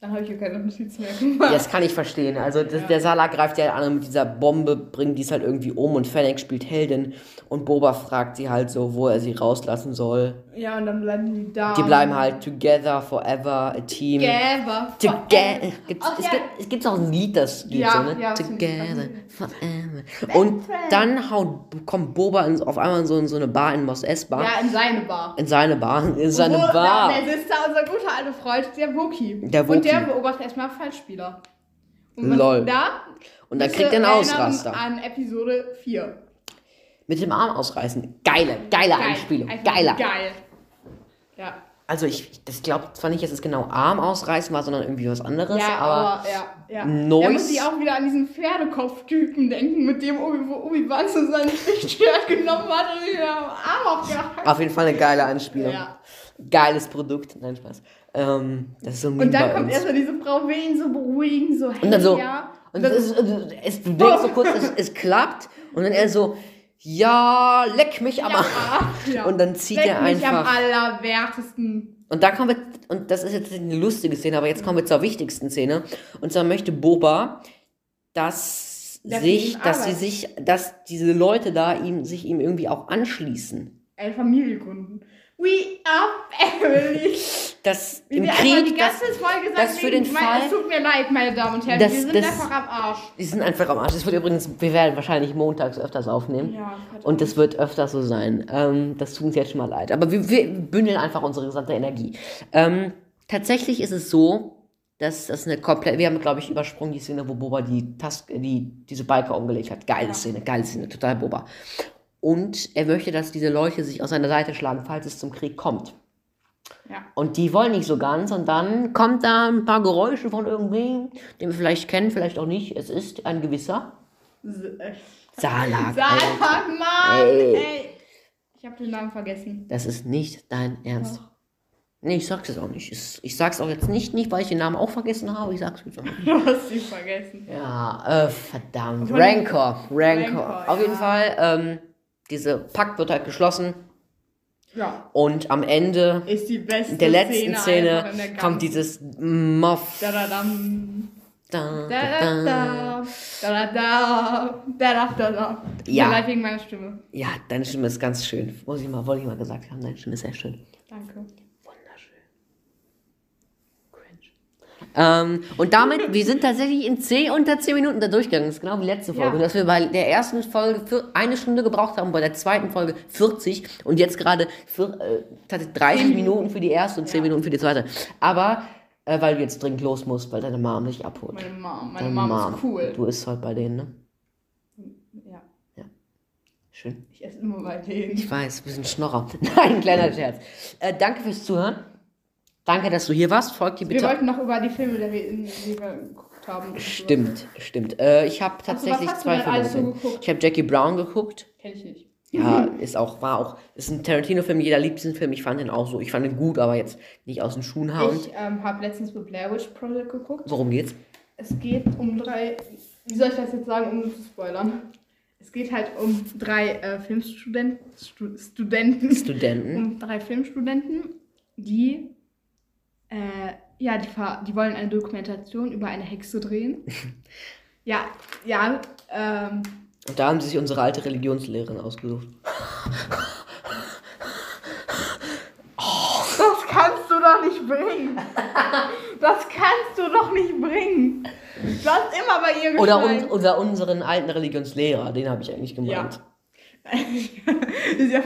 Dann habe ich ja keine Notizen mehr gemacht. Das kann ich verstehen. Also das, der Salah greift ja an mit dieser Bombe, bringt dies halt irgendwie um und Fennec spielt Heldin und Boba fragt sie halt so, wo er sie rauslassen soll. Ja, und dann bleiben die da. Die bleiben halt together, forever, a team. Together. Together. Gibt's, es, gibt, es gibt auch ein Lied, das geht Ja, so, ne? ja, Together, forever. Und dann haut, kommt Boba in, auf einmal in so, in so eine Bar in Mos Espa. Ja, in seine Bar. In seine Bar. In seine Wo- Bar. Da, der sitzt da unser guter alter Freund, der Woki. Der Wookie. Und der beobachtet erstmal Falschspieler. Und Lol. Da Und dann kriegt er einen Ausraster. An Episode 4. Mit dem Arm ausreißen. Geile, geile Anspielung. Einfach Geiler. Geil. Ja. Also ich, das glaubt zwar nicht, dass es genau Arm ausreißen war, sondern irgendwie was anderes, Ja, aber, aber, ja, ja. Nice. Da muss ich auch wieder an diesen Pferdekopftypen denken, mit dem Obi, Obi-Wan so sein Lichtschwert genommen hat und ihn am Arm aufgehackt. auf jeden Fall eine geile Anspielung. Ja. Geiles Produkt. Nein, Spaß. Ähm, das ist so ein Und dann kommt erstmal diese Frau, will ihn so beruhigen, so, hey, Und dann so, ja. und das ist, äh, es, du denkst so kurz, es, es klappt und dann er so, ja, leck mich am Arsch. ja. Und dann zieht Leck er mich am einfach. allerwertesten. Und da kommen wir, und das ist jetzt eine lustige Szene, aber jetzt kommen wir zur wichtigsten Szene. Und zwar möchte Boba, dass Dass sich, dass sie sich, dass diese Leute da ihm, sich ihm irgendwie auch anschließen. Eine Familie gründen. We are family. Dass Wie im wir die Krieg, dass, ganze Folge das für den mein, Fall- es tut mir leid, meine Damen und Herren, Das- wir sind das- einfach am Arsch. die sind einfach am Arsch. Das wird übrigens, wir werden wahrscheinlich montags öfters aufnehmen. Ja, Und das wird öfter so sein. Ähm, das tut uns jetzt schon mal leid. Aber wir, wir bündeln einfach unsere gesamte Energie. Ähm, tatsächlich ist es so, dass das eine komplett. Wir haben, glaube ich, übersprungen die Szene, wo Boba die, Task, die diese Biker umgelegt hat. Geile Szene, geile Szene, total Boba. Und er möchte, dass diese Leute sich aus seiner Seite schlagen, falls es zum Krieg kommt. Ja. Und die wollen nicht so ganz. Und dann kommt da ein paar Geräusche von irgendwem, den wir vielleicht kennen, vielleicht auch nicht. Es ist ein gewisser Salak. Sag mal, Ey. ey. Ich habe den Namen vergessen. Das ist nicht dein Ernst. Nee, ich sag's jetzt auch nicht. Ich, sag's auch jetzt nicht, nicht, weil ich den Namen auch vergessen habe. Ich sag's jetzt auch nicht. Du hast ihn vergessen. Ja, äh, verdammt. Rancor. Rancor. Rancor, Auf ja. jeden Fall, ähm, diese Pakt wird halt geschlossen Ja. und am Ende der letzten Szene, Szene der kommt dieses Muff. Da da. Da, Da da, da da. da. Da. Ja. Leid wegen meiner Stimme. Ja, deine Stimme ist ganz schön. Muss ich mal, wollte ich mal gesagt haben, deine Stimme ist sehr schön. Danke. Wunderschön. Cringe. Ähm, und damit, wir sind tatsächlich in 10 unter 10 Minuten da durchgegangen. Das ist genau wie letzte Folge. Ja. Dass wir bei der ersten Folge eine Stunde gebraucht haben, bei der zweiten Folge 40 und jetzt gerade für, äh, tatsächlich 30 Zehn Minuten für die erste und 10 Ja. Minuten für die zweite. Aber, äh, weil du jetzt dringend los musst, weil deine Mom dich abholt. Meine Mom. Meine Deine Mom ist cool. Du isst heute bei denen, ne? Ja. Schön. Ich esse immer bei denen. Ich weiß, wir sind Schnorrer. Nein, kleiner Scherz. Äh, danke fürs Zuhören. Danke, dass du hier warst. Folgt dir Wir bitte. wollten noch über die Filme reden, die wir geguckt haben. und so. Stimmt, stimmt. Äh, ich habe tatsächlich du zwei Filme so geguckt? Ich habe Jackie Brown geguckt. Kenn ich nicht. Ja, ist auch, war auch, ist ein Tarantino-Film, jeder liebt diesen Film. Ich fand ihn auch so. Ich fand ihn gut, aber jetzt nicht aus den Schuhen hauen. Ich ähm, habe letztens mit Blair Witch Project geguckt. Worum geht's? Es geht um drei. Wie soll ich das jetzt sagen, ohne zu spoilern? Es geht halt um drei äh, Filmstudenten. Stu Studenten. Studenten. um drei Filmstudenten, die. Äh, ja, die, die wollen eine Dokumentation über eine Hexe drehen. ja, ja. Ähm, Und da haben sie sich unsere alte Religionslehrerin ausgesucht. das kannst du doch nicht bringen. Das kannst du doch nicht bringen. Du hast immer bei ihr Oder, un oder unseren alten Religionslehrer, den habe ich eigentlich gemeint. Ja. Ja,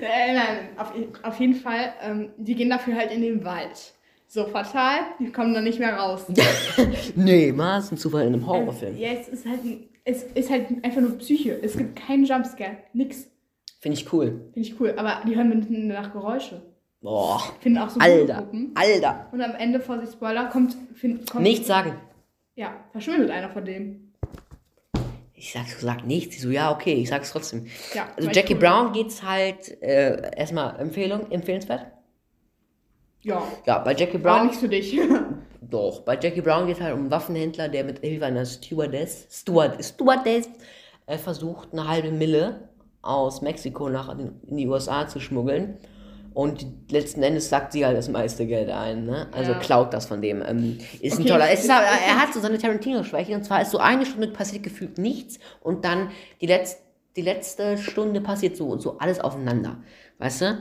äh, nein, auf, auf jeden Fall, ähm, die gehen dafür halt in den Wald. So fatal, die kommen dann nicht mehr raus. Nee, mal ist ein Zufall in einem Horrorfilm. Ja, es ist halt, ein- es ist halt einfach nur Psyche. Es gibt keinen Jumpscare, nix. Finde ich cool. Finde ich cool. Aber die hören mitten in der Nacht Geräusche. Boah, Finden auch so Alter, Gruppen. Alter. Und am Ende, vor sich Spoiler, kommt, find, kommt Nichts sagen. Ja, verschwindet einer von denen. Ich sag, sag nichts. Sie so, ja, okay, ich sag's trotzdem. Ja, Also Jackie cool. Brown geht's halt, äh, erstmal Empfehlung, empfehlenswert. Ja, Ja, bei Jackie war Brown, nichts für dich. doch, bei Jackie Brown geht's halt um einen Waffenhändler, der mit Hilfe einer Stewardess, Steward, Stewardess, äh, versucht, eine halbe Mille aus Mexiko nach in die USA zu schmuggeln. Und letzten Endes sagt sie halt das meiste Geld ein, ne? Also Ja. klaut das von dem. Ähm, ist ein Okay, toller. ich- Es ist, er hat so seine Tarantino-Schwäche. Und zwar ist so eine Stunde passiert gefühlt nichts und dann die, letz, die letzte Stunde passiert so, so alles aufeinander. Weißt du?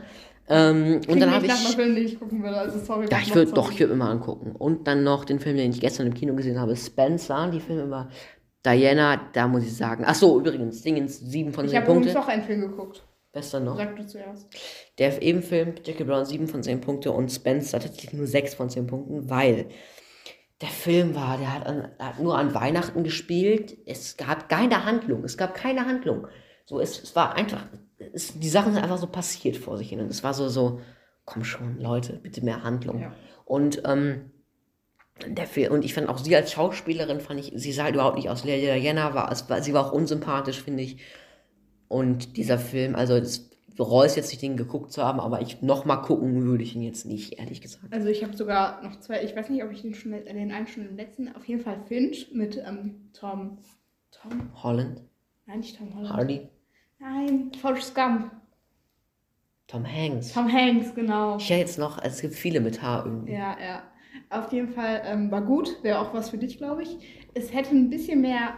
Ähm, und dann habe nach ich. Film, den ich gucken würde. Also sorry. Ja, ich würde doch, ich würde mir mal angucken. Und dann noch den Film, den ich gestern im Kino gesehen habe, Spencer, die Filme über Diana, da muss ich sagen. Ach so, übrigens, Dingens, sieben von Ich zehn habe übrigens Punkte. noch einen Film geguckt. Bester noch. Sag du zuerst. Der eben Film, Jackie Brown, 7 von 10 Punkte und Spencer tatsächlich nur 6 von 10 Punkten, weil der Film war, der hat, an, hat nur an Weihnachten gespielt. Es gab keine Handlung. Es gab keine Handlung. So, es, es war einfach, es, die Sachen sind einfach so passiert vor sich hin. Und es war so, so, komm schon, Leute, bitte mehr Handlung. Ja. Und, ähm, der Film, und ich fand auch sie als Schauspielerin, fand ich, sie sah halt überhaupt nicht aus. Lady Diana war, es war, sie war auch unsympathisch, finde ich. Und dieser Film, also das bereue es jetzt nicht, den geguckt zu haben, aber ich nochmal gucken würde ich ihn jetzt nicht, ehrlich gesagt. Also ich habe sogar noch zwei, ich weiß nicht, ob ich den schon, den einen schon im letzten, auf jeden Fall Finch mit ähm, Tom, Tom, Holland, nein, nicht Tom Holland. Hardy, Nein, Forrest Gump. Tom Hanks. Tom Hanks, genau. Ich hätte jetzt noch, es gibt viele mit Haar irgendwie. Ja, ja. Auf jeden Fall ähm, war gut, wäre auch was für dich, glaube ich. Es hätte ein bisschen mehr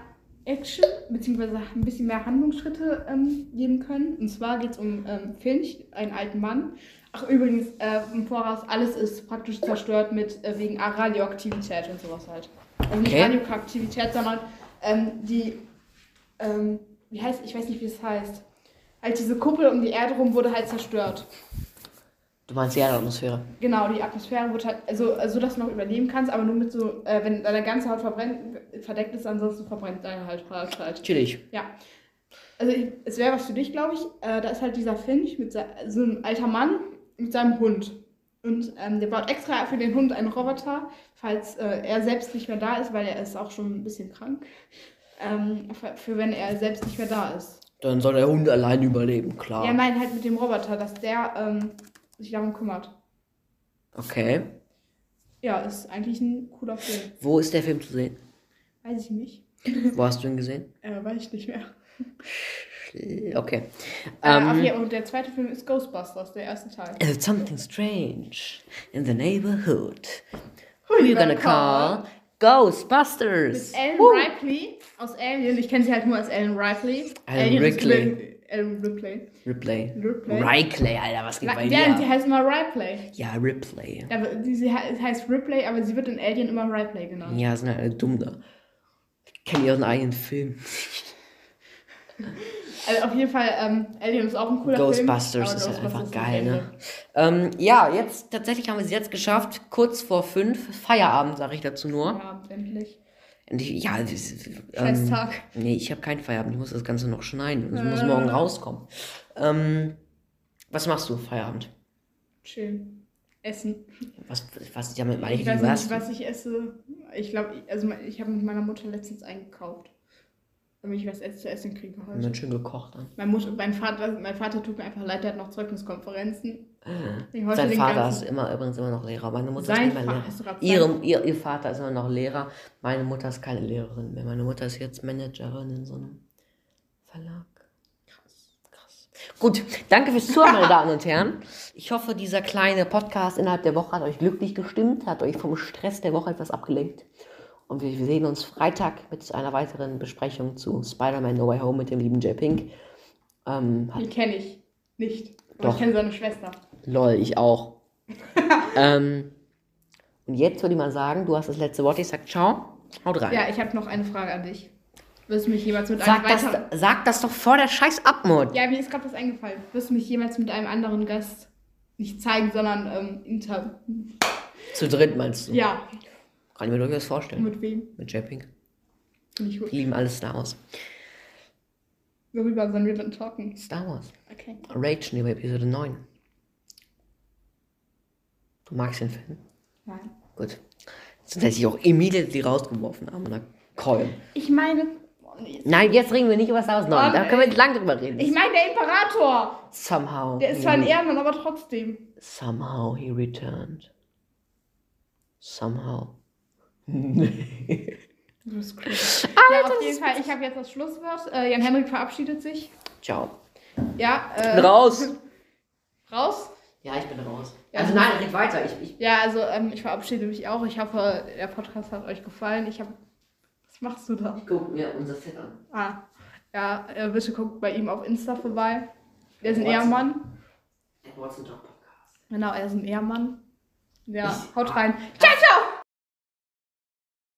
Action, beziehungsweise ein bisschen mehr Handlungsschritte ähm, geben können. Und zwar geht es um ähm, Finch, einen alten Mann. Ach, übrigens, äh, im Voraus, alles ist praktisch zerstört mit äh, wegen Radioaktivität und sowas halt. Also nicht Okay. Radioaktivität, sondern ähm, die, ähm, wie heißt, ich weiß nicht, wie es heißt. Halt diese Kuppel um die Erde rum wurde halt zerstört. Du meinst die Erdatmosphäre. Genau, die Atmosphäre wird halt, also, also dass du noch überleben kannst, aber nur mit so, äh, wenn deine ganze Haut verbrennt, verdeckt ist, ansonsten verbrennt deine halt Haut halt. Natürlich. Ja. Also ich, es wäre was für dich, glaube ich. Äh, da ist halt dieser Finch mit so ein alter Mann mit seinem Hund. Und ähm, der baut extra für den Hund einen Roboter, falls äh, er selbst nicht mehr da ist, weil er ist auch schon ein bisschen krank. Ähm, für, wenn er selbst nicht mehr da ist. Dann soll der Hund allein überleben, klar. Ja, nein, halt mit dem Roboter, dass der ähm, sich darum kümmert. Okay. Ja, ist eigentlich ein cooler Film. Wo ist der Film zu sehen? Weiß ich nicht. Wo hast du ihn gesehen? Äh, weiß ich nicht mehr. Okay. Äh, ach Ähm, ja, und der zweite Film ist Ghostbusters, der erste Teil. There's something strange in the neighborhood. Who you gonna call? Ghostbusters! Ellen Woo. Ripley aus Alien. Ich kenne sie halt nur als Ellen Ripley. Ellen Ripley. Ellen Ripley. Ripley. Ripley. Ripley, Alter, was geht La- bei Ja, die dir? heißt immer Ripley. Ja, Ripley. Aber die, sie he- heißt Ripley, aber sie wird in Alien immer Ripley genannt. Ja, sind halt alle dumm da. Kennen ihren eigenen Film. Also auf jeden Fall, ähm, Alien ist auch ein cooler Ghostbusters Film. ist halt einfach Ghostbusters geil, ist ne? Ähm, ja, jetzt tatsächlich haben wir es jetzt geschafft. Kurz vor fünf. Feierabend, sage ich dazu nur. Ja, endlich. Ich, ja, das ähm, Tag. Nee, ich habe keinen Feierabend. Ich muss das Ganze noch schneiden. Muss Äh. morgen rauskommen. Ähm, was machst du Feierabend? Schön. Essen. Was, was damit meine ich, Ich nicht, weiß was? nicht, was ich esse. Ich glaube, also ich habe mit meiner Mutter letztens eingekauft. Damit ich was zu essen kriege heute. Wird schön gekocht dann. Mein, Mutter, mein, Vater, mein Vater tut mir einfach leid, der hat noch Zeugniskonferenzen. Heute Sein Vater ist immer, übrigens immer noch Lehrer. Meine Mutter Sein ist Vater- Lehrer. hast du grad Ihre, ihr, ihr Vater ist immer noch Lehrer. Meine Mutter ist keine Lehrerin mehr. Meine Mutter ist jetzt Managerin in so einem Verlag. Krass. Krass. Gut, danke fürs Zuhören, meine Damen und Herren. Ich hoffe, dieser kleine Podcast innerhalb der Woche hat euch glücklich gestimmt, hat euch vom Stress der Woche etwas abgelenkt. Und wir sehen uns Freitag mit einer weiteren Besprechung zu Spider-Man No Way Home mit dem lieben J. Pink. Ähm, Die kenne ich nicht. Aber Doch. ich kenne seine Schwester. Lol, ich auch. ähm, und jetzt würde ich mal sagen, du hast das letzte Wort. Ich sag ciao. Haut rein. Ja, ich habe noch eine Frage an dich. Wirst du mich jemals mit sag, einem das, weiteren... sag das doch vor der scheiß Abmord. Ja, mir ist gerade was eingefallen. Wirst du mich jemals mit einem anderen Gast nicht zeigen, sondern ähm, inter... Zu dritt meinst du? Ja, Kann ich mir durchaus vorstellen. mit wem? Mit J. Pink. Finde ich gut. Die lieben alles Star Wars. Worüber sollen wir dann talken? Star Wars. Okay. Rage Neo Episode 9. Du magst den Film? Nein. Gut. Sonst hätte ich auch immediately rausgeworfen, aber Keul. Ich meine... Nein, jetzt reden wir nicht über Star Wars 9. Da können wir jetzt lang drüber reden. Ich meine der Imperator. Somehow. Der ist zwar ein Ehrenmann, aber trotzdem. Somehow he returned. Somehow. Du bist cool. ja, auf jeden Fall, ich habe jetzt das Schlusswort. Äh, Jan-Henrik verabschiedet sich. Ciao. Ja, Ich äh, bin raus. raus? Ja, ich bin raus. Ja, also nein, red weiter. Ich, ich, Ja, also ähm, ich verabschiede mich auch. Ich hoffe, der Podcast hat euch gefallen. Ich habe. Was machst du da? guck mir unser Set an. Ah, ja, äh, bitte guckt bei ihm auf Insta vorbei. Der ist ein Podcast. Genau, er ist ein Ehemann. Ja, Ich- haut rein. Ciao, ciao!